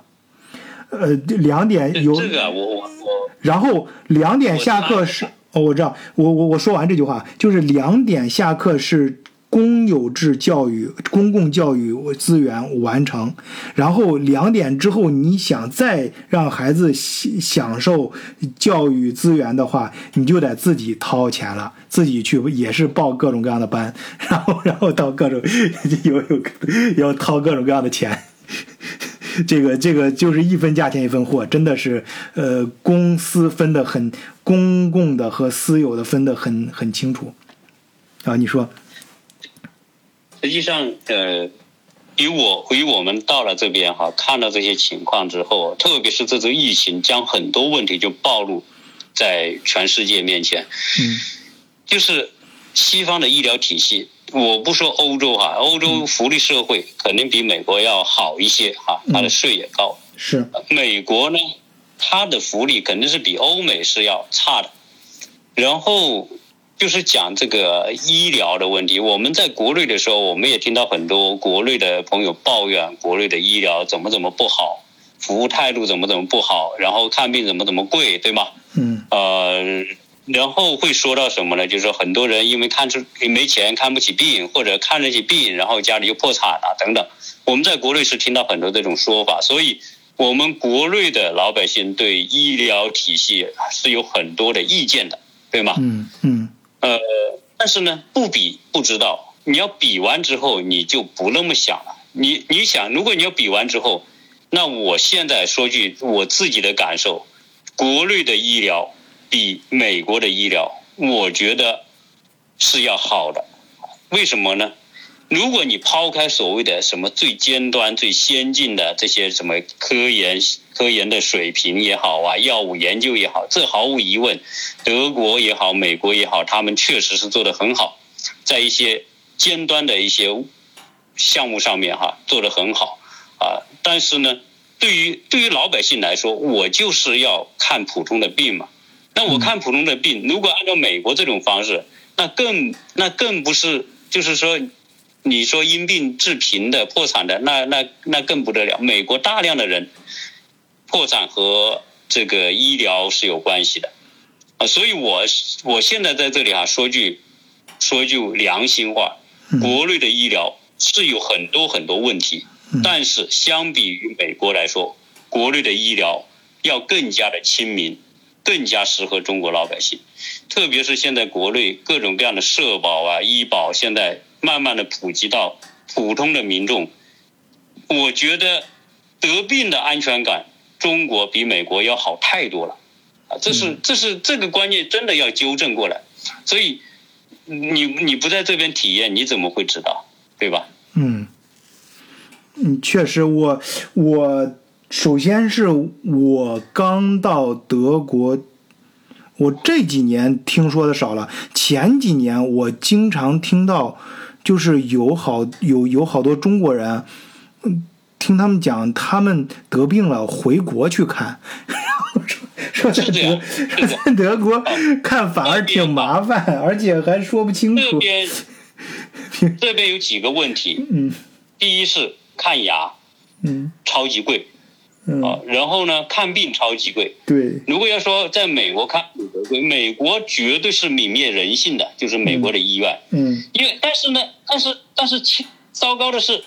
呃，两点有这个我我我，然后两点下课是哦，我知道，我我我说完这句话就是两点下课是。公有制教育、公共教育资源完成，然后两点之后，你想再让孩子享享受教育资源的话，你就得自己掏钱了，自己去也是报各种各样的班，<laughs> 然后然后到各种有有要掏各种各样的钱，这个这个就是一分价钱一分货，真的是呃公私分的很，公共的和私有的分的很很清楚啊，你说。实际上，呃，以我以我们到了这边哈，看到这些情况之后，特别是这次疫情，将很多问题就暴露在全世界面前。嗯，就是西方的医疗体系，我不说欧洲哈，欧洲福利社会肯定比美国要好一些哈，它的税也高。是美国呢，它的福利肯定是比欧美是要差的，然后。就是讲这个医疗的问题。我们在国内的时候，我们也听到很多国内的朋友抱怨国内的医疗怎么怎么不好，服务态度怎么怎么不好，然后看病怎么怎么贵，对吗？嗯。呃，然后会说到什么呢？就是说很多人因为看出没钱看不起病，或者看得起病，然后家里又破产了等等。我们在国内是听到很多这种说法，所以我们国内的老百姓对医疗体系是有很多的意见的，对吗？嗯嗯。呃，但是呢，不比不知道。你要比完之后，你就不那么想了。你你想，如果你要比完之后，那我现在说句我自己的感受，国内的医疗比美国的医疗，我觉得是要好的。为什么呢？如果你抛开所谓的什么最尖端、最先进的这些什么科研、科研的水平也好啊，药物研究也好，这毫无疑问，德国也好，美国也好，他们确实是做得很好，在一些尖端的一些项目上面哈，做得很好啊。但是呢，对于对于老百姓来说，我就是要看普通的病嘛。那我看普通的病，如果按照美国这种方式，那更那更不是，就是说。你说因病致贫的、破产的，那那那更不得了。美国大量的人破产和这个医疗是有关系的啊，所以我我现在在这里啊，说句说句良心话，国内的医疗是有很多很多问题，但是相比于美国来说，国内的医疗要更加的亲民，更加适合中国老百姓。特别是现在国内各种各样的社保啊、医保，现在慢慢的普及到普通的民众，我觉得得病的安全感，中国比美国要好太多了。啊，这是这是这个观念真的要纠正过来。所以你你不在这边体验，你怎么会知道？对吧？嗯，嗯，确实，我我首先是我刚到德国。我这几年听说的少了，前几年我经常听到，就是有好有有好多中国人，嗯，听他们讲他们得病了回国去看，<laughs> 说说在德说在德国看反而挺麻烦，而且还说不清楚。这边这边有几个问题，<laughs> 嗯，第一是看牙，嗯，超级贵。啊，然后呢，看病超级贵。对，如果要说在美国看美国绝对是泯灭人性的，就是美国的医院。嗯，因为但是呢，但是但是，糟糕的是，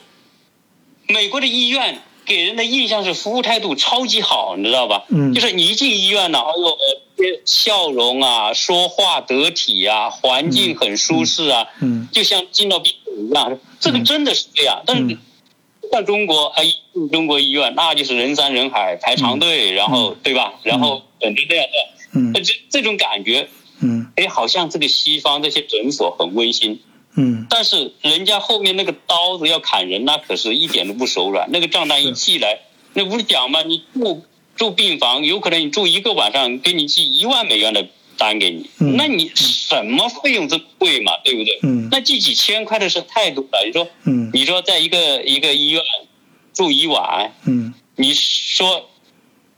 美国的医院给人的印象是服务态度超级好，你知道吧？嗯，就是你一进医院呢，哎呦，笑容啊，说话得体啊，环境很舒适啊，嗯，就像进到宾馆一样，这个真的是这样，但是。像中国，哎，中国医院那就是人山人海排长队，然后对吧？然后等着这样的，嗯，这这种感觉，嗯，哎，好像这个西方这些诊所很温馨，嗯，但是人家后面那个刀子要砍人，那可是一点都不手软。那个账单一寄来，那不是讲吗？你住住病房，有可能你住一个晚上，给你寄一万美元的。单给你，那你什么费用这么贵嘛？对不对？嗯，那寄几千块的是太多了。你说，嗯，你说在一个一个医院住一晚，嗯，你说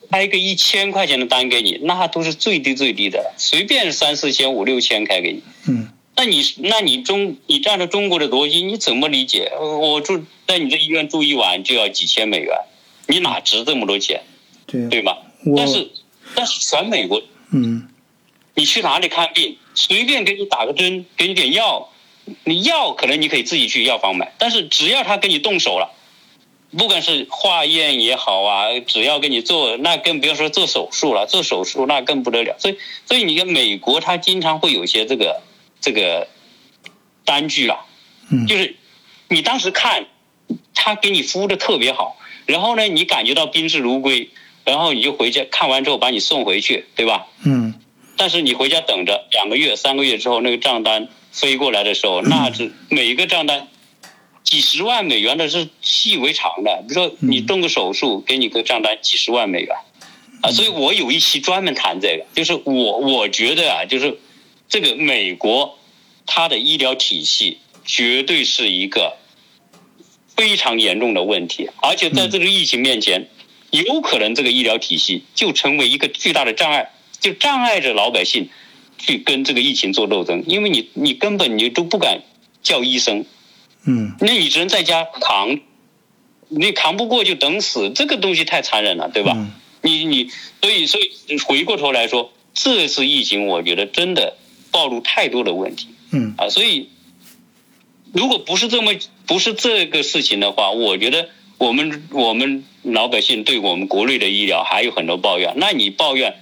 开个一千块钱的单给你，那都是最低最低的，随便三四千、五六千开给你。嗯，那你那你中你站着中国的逻辑，你怎么理解？我住在你这医院住一晚就要几千美元，你哪值这么多钱？对对吧？但是但是全美国，嗯。你去哪里看病，随便给你打个针，给你点药，你药可能你可以自己去药房买，但是只要他给你动手了，不管是化验也好啊，只要给你做，那更不要说做手术了，做手术那更不得了。所以，所以你看美国，他经常会有一些这个这个单据啊，嗯，就是你当时看，他给你服务的特别好，然后呢，你感觉到宾至如归，然后你就回家看完之后把你送回去，对吧？嗯。但是你回家等着两个月、三个月之后，那个账单飞过来的时候，那是每一个账单几十万美元的是习以为常的。比如说你动个手术，给你个账单几十万美元，啊，所以我有一期专门谈这个，就是我我觉得啊，就是这个美国它的医疗体系绝对是一个非常严重的问题，而且在这个疫情面前，有可能这个医疗体系就成为一个巨大的障碍。就障碍着老百姓去跟这个疫情做斗争，因为你你根本你都不敢叫医生，嗯，那你只能在家扛，你扛不过就等死，这个东西太残忍了，对吧？你你所以所以回过头来说，这次疫情我觉得真的暴露太多的问题，嗯啊，所以如果不是这么不是这个事情的话，我觉得我们我们老百姓对我们国内的医疗还有很多抱怨，那你抱怨。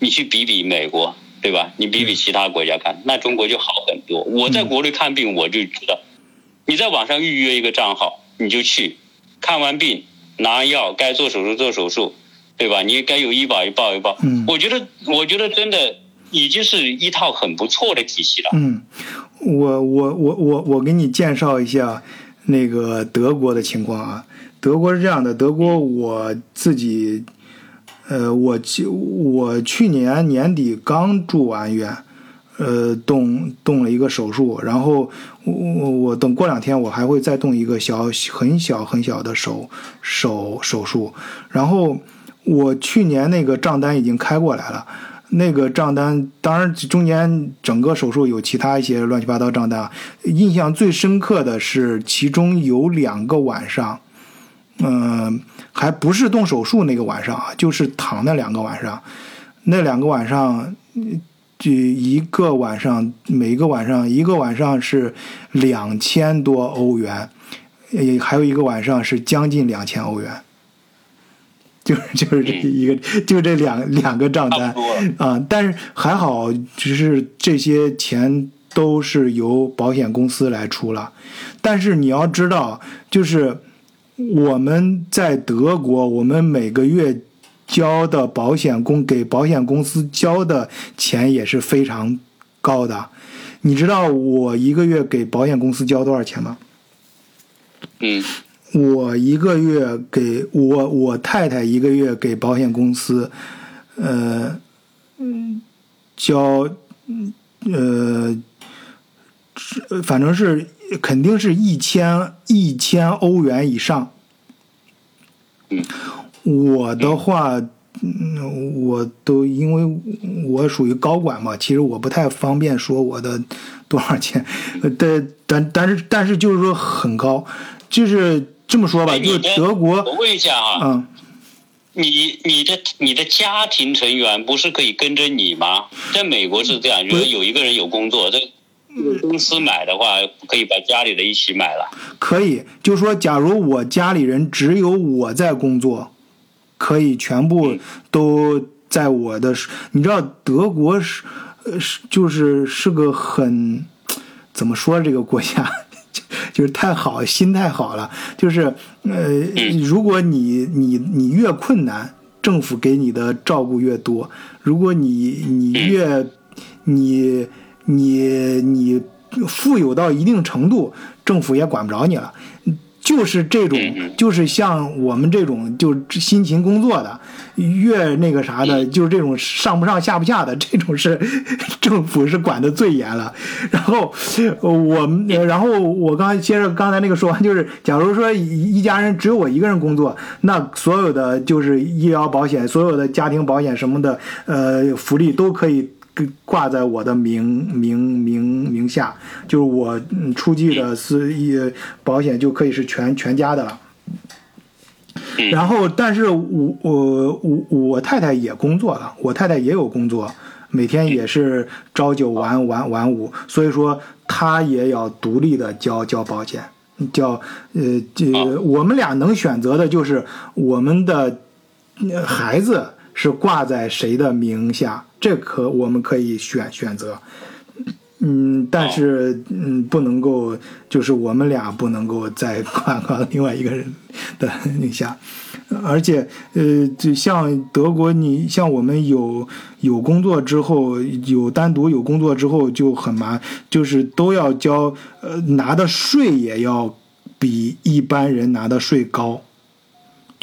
你去比比美国，对吧？你比比其他国家看，那中国就好很多。我在国内看病，我就知道，你在网上预约一个账号，你就去，看完病拿药，该做手术做手术，对吧？你该有医保一报一报。嗯，我觉得，我觉得真的已经是一套很不错的体系了。嗯，我我我我我给你介绍一下那个德国的情况啊。德国是这样的，德国我自己。呃，我去我去年年底刚住完院，呃，动动了一个手术，然后我我等过两天我还会再动一个小很小很小的手手手术，然后我去年那个账单已经开过来了，那个账单当然中间整个手术有其他一些乱七八糟账单，印象最深刻的是其中有两个晚上。嗯，还不是动手术那个晚上啊，就是躺那两个晚上，那两个晚上，这一个晚上，每一个晚上一个晚上是两千多欧元，也，还有一个晚上是将近两千欧元，就是就是这一个，就这两两个账单啊。但是还好，只是这些钱都是由保险公司来出了。但是你要知道，就是我们在德国，我们每个月交的保险公给保险公司交的钱也是非常高的。你知道我一个月给保险公司交多少钱吗？嗯，我一个月给我我太太一个月给保险公司，呃，交，呃，反正是肯定是一千一千欧元以上。我的话。嗯，我都因为我属于高管嘛，其实我不太方便说我的多少钱，但但但是但是就是说很高，就是这么说吧，就是德国。我问一下啊，嗯，你你的你的家庭成员不是可以跟着你吗？在美国是这样，如果有一个人有工作，这公司买的话，可以把家里的一起买了。可以，就说，假如我家里人只有我在工作。可以全部都在我的，你知道德国是，是就是是个很，怎么说这个国家，<laughs> 就是太好，心太好了，就是呃，如果你你你越困难，政府给你的照顾越多；如果你你越你你你富有到一定程度，政府也管不着你了。就是这种，就是像我们这种就辛勤工作的，越那个啥的，就是这种上不上下不下的 <laughs> 这种是政府是管的最严了。然后我们，然后我刚接着刚才那个说完，就是假如说一家人只有我一个人工作，那所有的就是医疗保险、所有的家庭保险什么的，呃，福利都可以。挂在我的名名名名下，就是我出具的是一保险就可以是全全家的了。然后，但是我我我我太太也工作了，我太太也有工作，每天也是朝九晚晚晚五，所以说她也要独立的交交保险，交呃这我们俩能选择的就是我们的孩子是挂在谁的名下。这可我们可以选选择，嗯，但是嗯，不能够，就是我们俩不能够再挂挂另外一个人的名下，而且呃，就像德国，你像我们有有工作之后，有单独有工作之后就很麻，就是都要交，呃，拿的税也要比一般人拿的税高。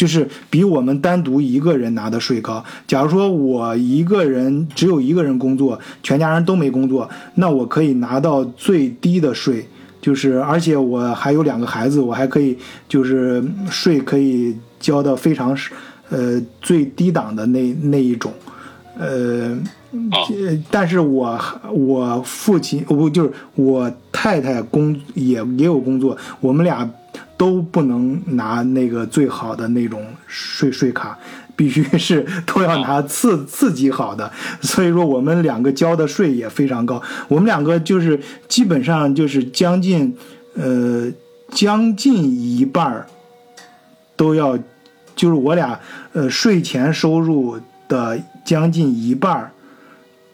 就是比我们单独一个人拿的税高。假如说我一个人只有一个人工作，全家人都没工作，那我可以拿到最低的税。就是而且我还有两个孩子，我还可以就是税可以交的非常呃最低档的那那一种。呃，但是我我父亲不就是我太太工也也有工作，我们俩。都不能拿那个最好的那种税税卡，必须是都要拿次次级好的。所以说我们两个交的税也非常高，我们两个就是基本上就是将近呃将近一半儿都要，就是我俩呃税前收入的将近一半儿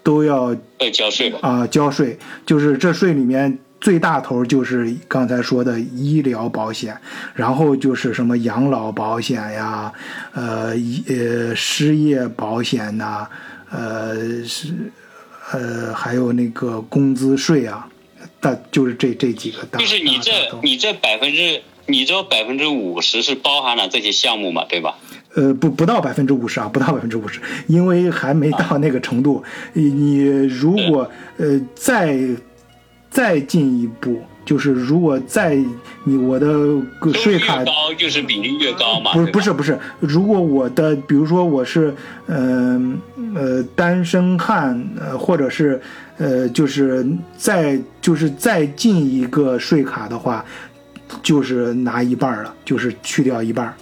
都要交税啊交税，就是这税里面。最大头就是刚才说的医疗保险，然后就是什么养老保险呀，呃，呃，失业保险呐，呃，是，呃，还有那个工资税啊，大就是这这几个大。就是你这你这百分之，你这百分之五十是包含了这些项目嘛，对吧？呃，不不到百分之五十啊，不到百分之五十，因为还没到那个程度。你如果呃再。再进一步，就是如果再你我的税卡高，就是比例越高嘛。不是不是不是，如果我的比如说我是嗯呃单身汉，呃或者是呃就是再就是再进一个税卡的话，就是拿一半了，就是去掉一半，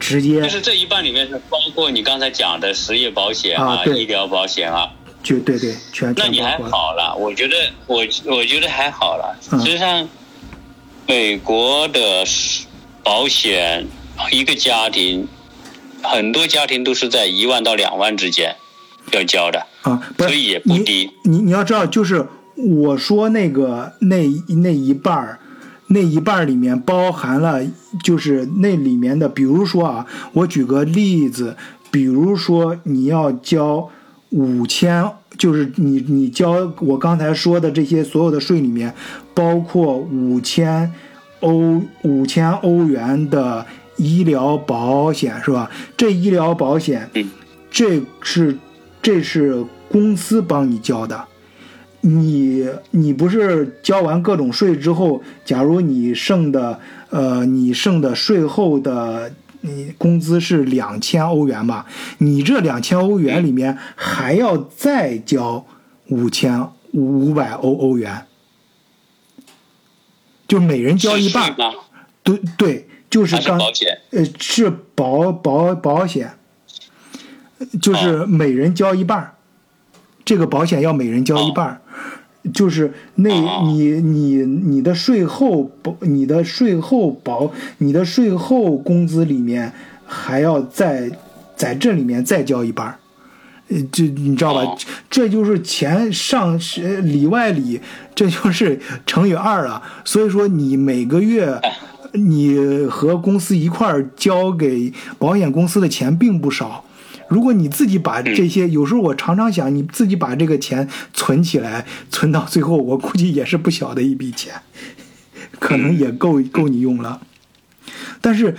直接。就是这一半里面是包括你刚才讲的失业保险啊、医疗保险啊。就对对，全那你还好了，我觉得我我觉得还好了。实际上，美国的保险一个家庭，很多家庭都是在一万到两万之间要交的啊，所以也不低。你你要知道，就是我说那个那那一半儿，那一半儿里面包含了，就是那里面的，比如说啊，我举个例子，比如说你要交五千。就是你，你交我刚才说的这些所有的税里面，包括五千欧五千欧元的医疗保险，是吧？这医疗保险，这是这是公司帮你交的。你你不是交完各种税之后，假如你剩的呃，你剩的税后的。你工资是两千欧元吧？你这两千欧元里面还要再交五千五百欧欧元，就每人交一半。对对，就是刚呃是保保保险，就是每人交一半，这个保险要每人交一半。就是那，你你你的税后保，你的税后保，你的税后工资里面还要再在这里面再交一半儿，呃，这你知道吧？这就是钱上里外里，这就是乘以二了。所以说，你每个月你和公司一块儿交给保险公司的钱并不少。如果你自己把这些，有时候我常常想，你自己把这个钱存起来，存到最后，我估计也是不小的一笔钱，<laughs> 可能也够够你用了。但是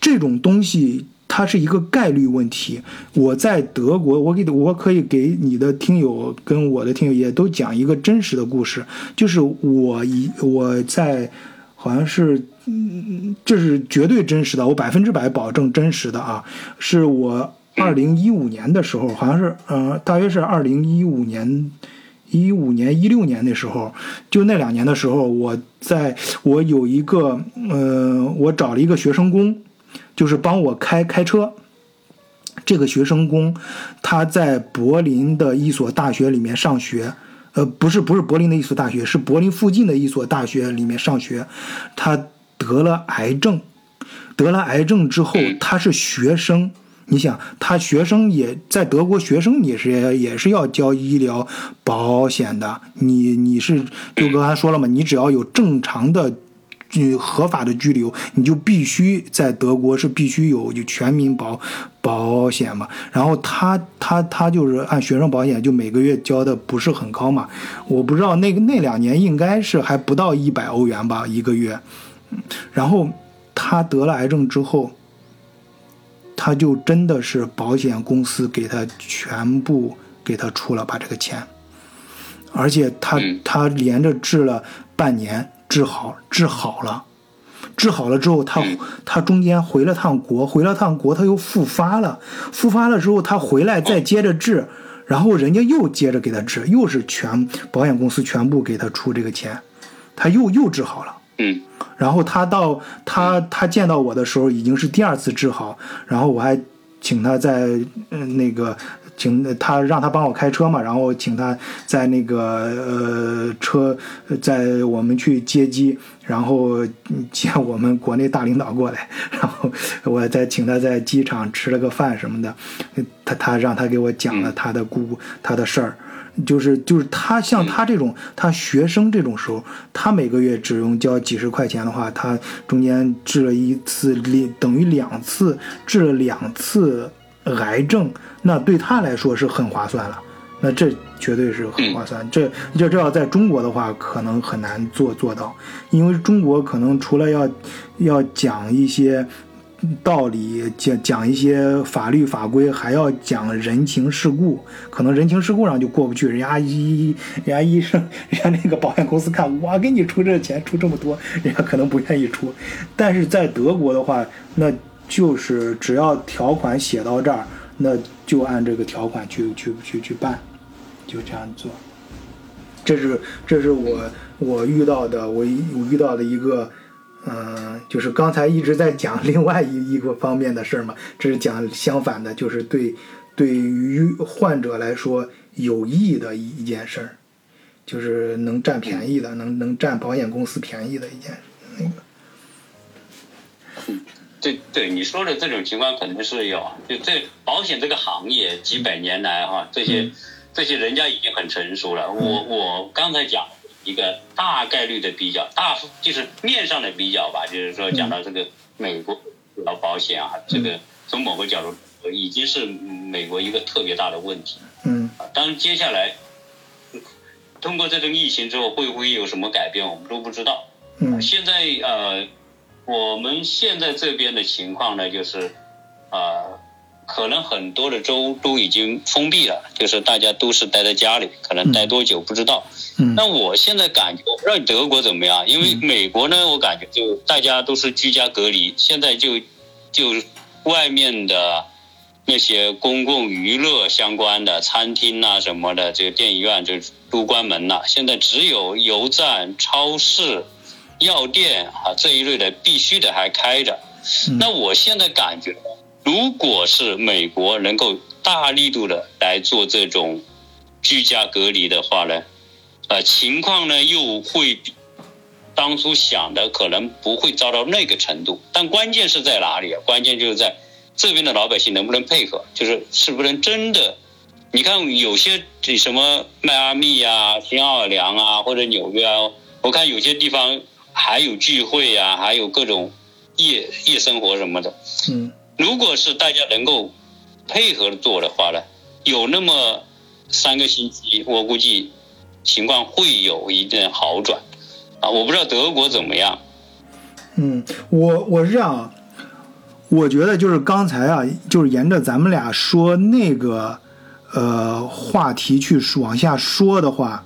这种东西它是一个概率问题。我在德国，我给我可以给你的听友跟我的听友也都讲一个真实的故事，就是我一我在好像是，嗯，这是绝对真实的，我百分之百保证真实的啊，是我。二零一五年的时候，好像是，呃，大约是二零一五年、一五年、一六年那时候，就那两年的时候，我在我有一个，呃，我找了一个学生工，就是帮我开开车。这个学生工，他在柏林的一所大学里面上学，呃，不是不是柏林的一所大学，是柏林附近的一所大学里面上学。他得了癌症，得了癌症之后，他是学生。你想，他学生也在德国，学生也是也是要交医疗保险的。你你是就刚才说了嘛，你只要有正常的、合法的居留，你就必须在德国是必须有就全民保保险嘛。然后他他他就是按学生保险，就每个月交的不是很高嘛。我不知道那个那两年应该是还不到一百欧元吧一个月。然后他得了癌症之后。他就真的是保险公司给他全部给他出了把这个钱，而且他他连着治了半年，治好治好了，治好了之后，他他中间回了趟国，回了趟国他又复发了，复发了之后他回来再接着治，然后人家又接着给他治，又是全保险公司全部给他出这个钱，他又又治好了。嗯。然后他到他他见到我的时候已经是第二次治好，然后我还请他在嗯那个请他让他帮我开车嘛，然后请他在那个呃车在我们去接机，然后接我们国内大领导过来，然后我再请他在机场吃了个饭什么的，他他让他给我讲了他的故他的事儿。就是就是他像他这种他学生这种时候，他每个月只用交几十块钱的话，他中间治了一次，等于两次治了两次癌症，那对他来说是很划算了。那这绝对是很划算。这这这要在中国的话，可能很难做做到，因为中国可能除了要要讲一些。道理讲讲一些法律法规，还要讲人情世故，可能人情世故上就过不去。人家医，人家医生，人家那个保险公司看我给你出这钱出这么多，人家可能不愿意出。但是在德国的话，那就是只要条款写到这儿，那就按这个条款去去去去办，就这样做。这是这是我我遇到的，我我遇到的一个。嗯，就是刚才一直在讲另外一一个方面的事儿嘛，这是讲相反的，就是对对于患者来说有益的一一件事儿，就是能占便宜的，能能占保险公司便宜的一件那个对对，你说的这种情况肯定是有。就这保险这个行业几百年来哈，这些这些人家已经很成熟了。我我刚才讲一个大概率的比较，大就是面上的比较吧，就是说讲到这个美国医疗保险啊，这个从某个角度已经是美国一个特别大的问题。嗯。当然接下来通过这种疫情之后，会不会有什么改变，我们都不知道。嗯。现在呃。我们现在这边的情况呢，就是，呃，可能很多的州都已经封闭了，就是大家都是待在家里，可能待多久不知道。嗯。那我现在感觉，我不知道德国怎么样，因为美国呢，我感觉就大家都是居家隔离，现在就就外面的那些公共娱乐相关的餐厅啊什么的，这个电影院就都关门了，现在只有油站、超市。药店啊这一类的必须得还开着，那我现在感觉，如果是美国能够大力度的来做这种居家隔离的话呢，呃，情况呢又会比当初想的可能不会糟到那个程度。但关键是在哪里啊？关键就是在这边的老百姓能不能配合，就是是不是真的？你看有些什么迈阿密啊、新奥尔良啊或者纽约啊，我看有些地方。还有聚会呀，还有各种夜夜生活什么的。嗯，如果是大家能够配合做的话呢，有那么三个星期，我估计情况会有一定好转。啊，我不知道德国怎么样。嗯，我我是这样，我觉得就是刚才啊，就是沿着咱们俩说那个呃话题去往下说的话，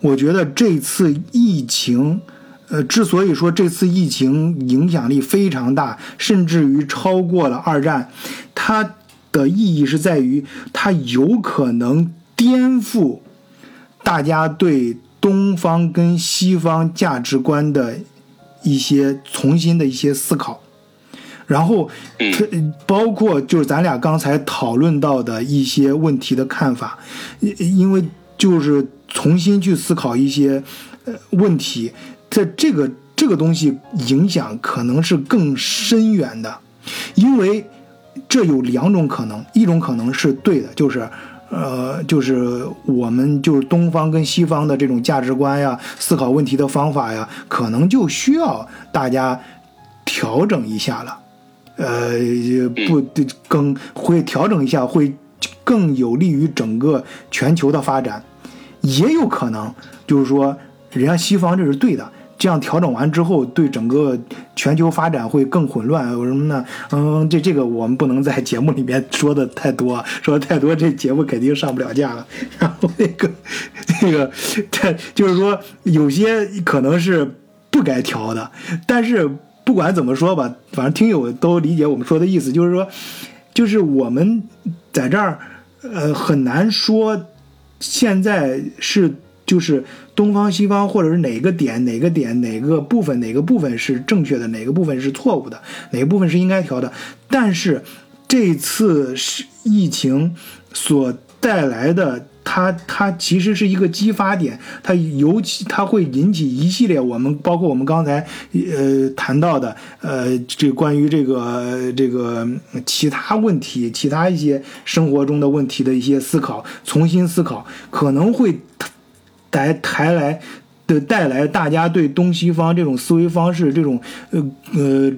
我觉得这次疫情。呃，之所以说这次疫情影响力非常大，甚至于超过了二战，它的意义是在于它有可能颠覆大家对东方跟西方价值观的一些重新的一些思考，然后包括就是咱俩刚才讨论到的一些问题的看法，因为就是重新去思考一些呃问题。在这个这个东西影响可能是更深远的，因为这有两种可能，一种可能是对的，就是呃，就是我们就是东方跟西方的这种价值观呀、思考问题的方法呀，可能就需要大家调整一下了，呃，不更会调整一下，会更有利于整个全球的发展，也有可能就是说，人家西方这是对的。这样调整完之后，对整个全球发展会更混乱。有什么呢？嗯，这这个我们不能在节目里面说的太多，<laughs> 说的太多，这节目肯定上不了架了。然后那个那个，这就是说有些可能是不该调的。但是不管怎么说吧，反正听友都理解我们说的意思，就是说，就是我们在这儿呃很难说现在是。就是东方西方，或者是哪个点哪个点哪个部分哪个部分是正确的，哪个部分是错误的，哪个部分是应该调的。但是这次是疫情所带来的，它它其实是一个激发点，它尤其它会引起一系列我们包括我们刚才呃谈到的呃这关于这个这个其他问题、其他一些生活中的问题的一些思考，重新思考可能会。来抬来的带来大家对东西方这种思维方式、这种呃呃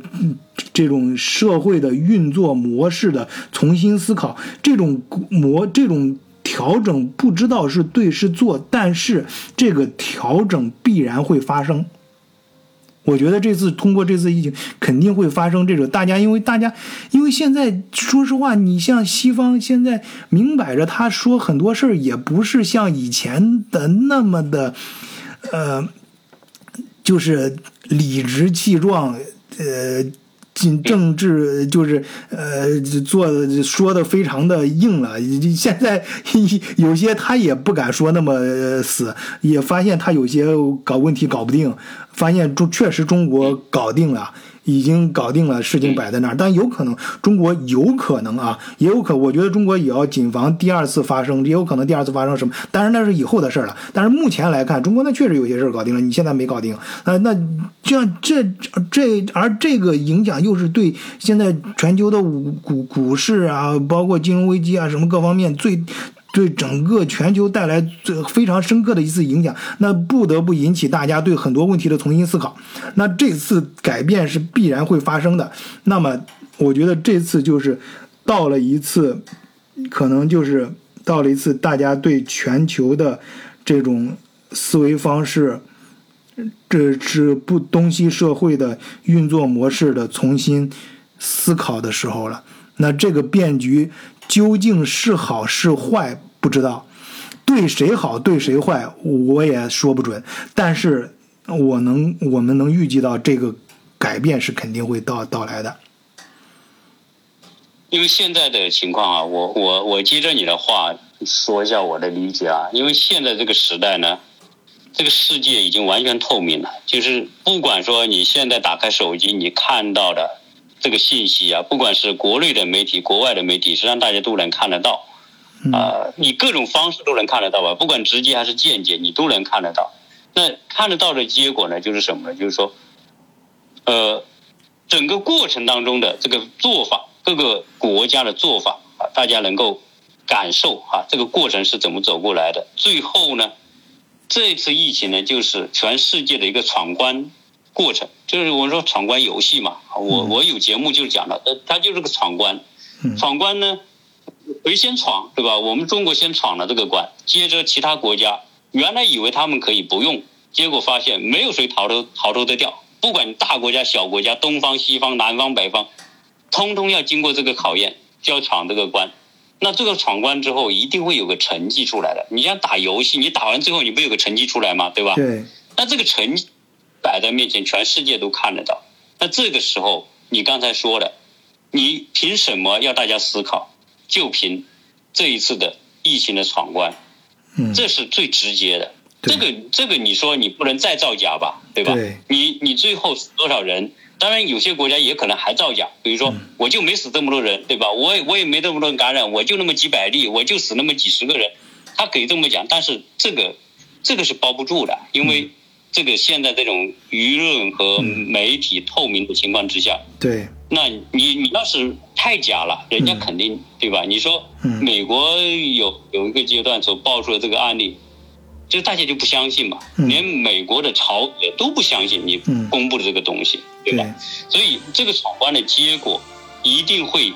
这种社会的运作模式的重新思考，这种模这种调整不知道是对是错，但是这个调整必然会发生。我觉得这次通过这次疫情，肯定会发生这种大家，因为大家，因为现在说实话，你像西方现在明摆着他说很多事儿，也不是像以前的那么的，呃，就是理直气壮，呃。进政治就是呃做的说的非常的硬了，现在 <laughs> 有些他也不敢说那么死，也发现他有些搞问题搞不定，发现中确实中国搞定了，已经搞定了，事情摆在那儿，但有可能中国有可能啊，也有可，我觉得中国也要谨防第二次发生，也有可能第二次发生什么，当然那是以后的事儿了。但是目前来看，中国那确实有些事儿搞定了，你现在没搞定，那那这样这这而这个影响又是对现在全球的股股股市啊，包括金融危机啊什么各方面最。对整个全球带来最非常深刻的一次影响，那不得不引起大家对很多问题的重新思考。那这次改变是必然会发生的。那么，我觉得这次就是到了一次，可能就是到了一次大家对全球的这种思维方式，这是不东西社会的运作模式的重新思考的时候了。那这个变局。究竟是好是坏不知道，对谁好对谁坏我也说不准。但是我能我们能预计到这个改变是肯定会到到来的。因为现在的情况啊，我我我接着你的话说一下我的理解啊。因为现在这个时代呢，这个世界已经完全透明了，就是不管说你现在打开手机，你看到的。这个信息啊，不管是国内的媒体、国外的媒体，实际上大家都能看得到，啊，你各种方式都能看得到吧？不管直接还是间接，你都能看得到。那看得到的结果呢，就是什么呢？就是说，呃，整个过程当中的这个做法，各个国家的做法啊，大家能够感受啊，这个过程是怎么走过来的。最后呢，这次疫情呢，就是全世界的一个闯关。过程就是我们说闯关游戏嘛，我我有节目就讲了，呃，它就是个闯关，闯关呢，谁先闯对吧？我们中国先闯了这个关，接着其他国家原来以为他们可以不用，结果发现没有谁逃脱逃脱得掉，不管大国家小国家，东方西方南方北方，通通要经过这个考验，就要闯这个关。那这个闯关之后，一定会有个成绩出来的。你像打游戏，你打完之后，你不有个成绩出来吗？对吧？对。那这个成绩。摆在面前，全世界都看得到。那这个时候，你刚才说的，你凭什么要大家思考？就凭这一次的疫情的闯关，嗯，这是最直接的。这个这个，你说你不能再造假吧，对吧？你你最后死多少人？当然，有些国家也可能还造假。比如说，我就没死这么多人，对吧？我也我也没这么多人感染，我就那么几百例，我就死那么几十个人。他可以这么讲，但是这个这个是包不住的，因为。这个现在这种舆论和媒体透明的情况之下，对，那你你要是太假了，人家肯定对吧？你说美国有有一个阶段所爆出的这个案例，就大家就不相信嘛，连美国的朝野都不相信你公布的这个东西，对吧？所以这个闯关的结果一定会。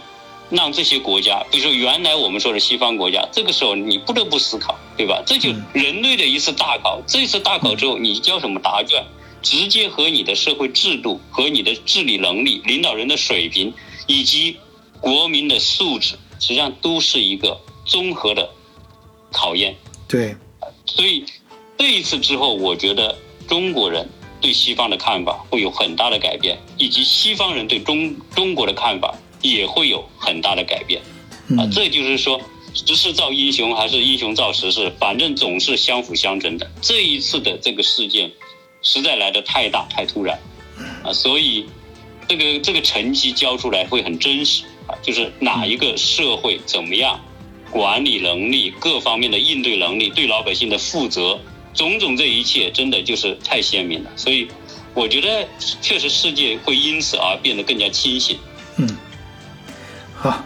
让这些国家，比如说原来我们说的西方国家，这个时候你不得不思考，对吧？这就人类的一次大考。这次大考之后，你交什么答卷，直接和你的社会制度、和你的治理能力、领导人的水平以及国民的素质，实际上都是一个综合的考验。对，所以这一次之后，我觉得中国人对西方的看法会有很大的改变，以及西方人对中中国的看法。也会有很大的改变，啊，这就是说，时势造英雄还是英雄造时势，反正总是相辅相成的。这一次的这个事件，实在来的太大太突然，啊，所以这个这个成绩交出来会很真实，啊，就是哪一个社会怎么样，管理能力各方面的应对能力，对老百姓的负责，种种这一切真的就是太鲜明了。所以我觉得确实世界会因此而变得更加清醒。嗯。好，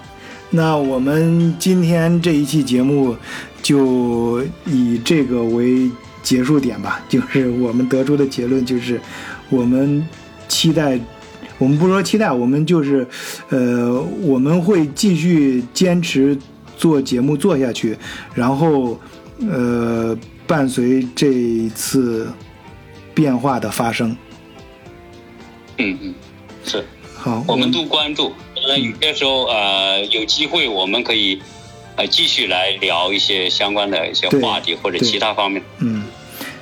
那我们今天这一期节目就以这个为结束点吧。就是我们得出的结论就是，我们期待，我们不说期待，我们就是，呃，我们会继续坚持做节目做下去，然后，呃，伴随这一次变化的发生。嗯嗯，是。好，我们都关注。那有些时候，呃，有机会我们可以，呃，继续来聊一些相关的一些话题或者其他方面。嗯，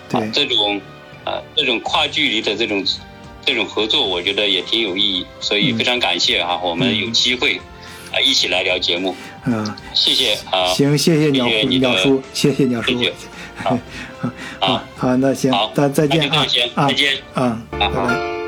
对，这种，呃，这种跨距离的这种，这种合作，我觉得也挺有意义。所以非常感谢哈，我们有机会，啊，一起来聊节目。嗯，谢谢啊。行，谢谢鸟鸟叔，谢谢鸟叔。<laughs> 好，好，好，那行，那再见啊，再见啊，拜拜。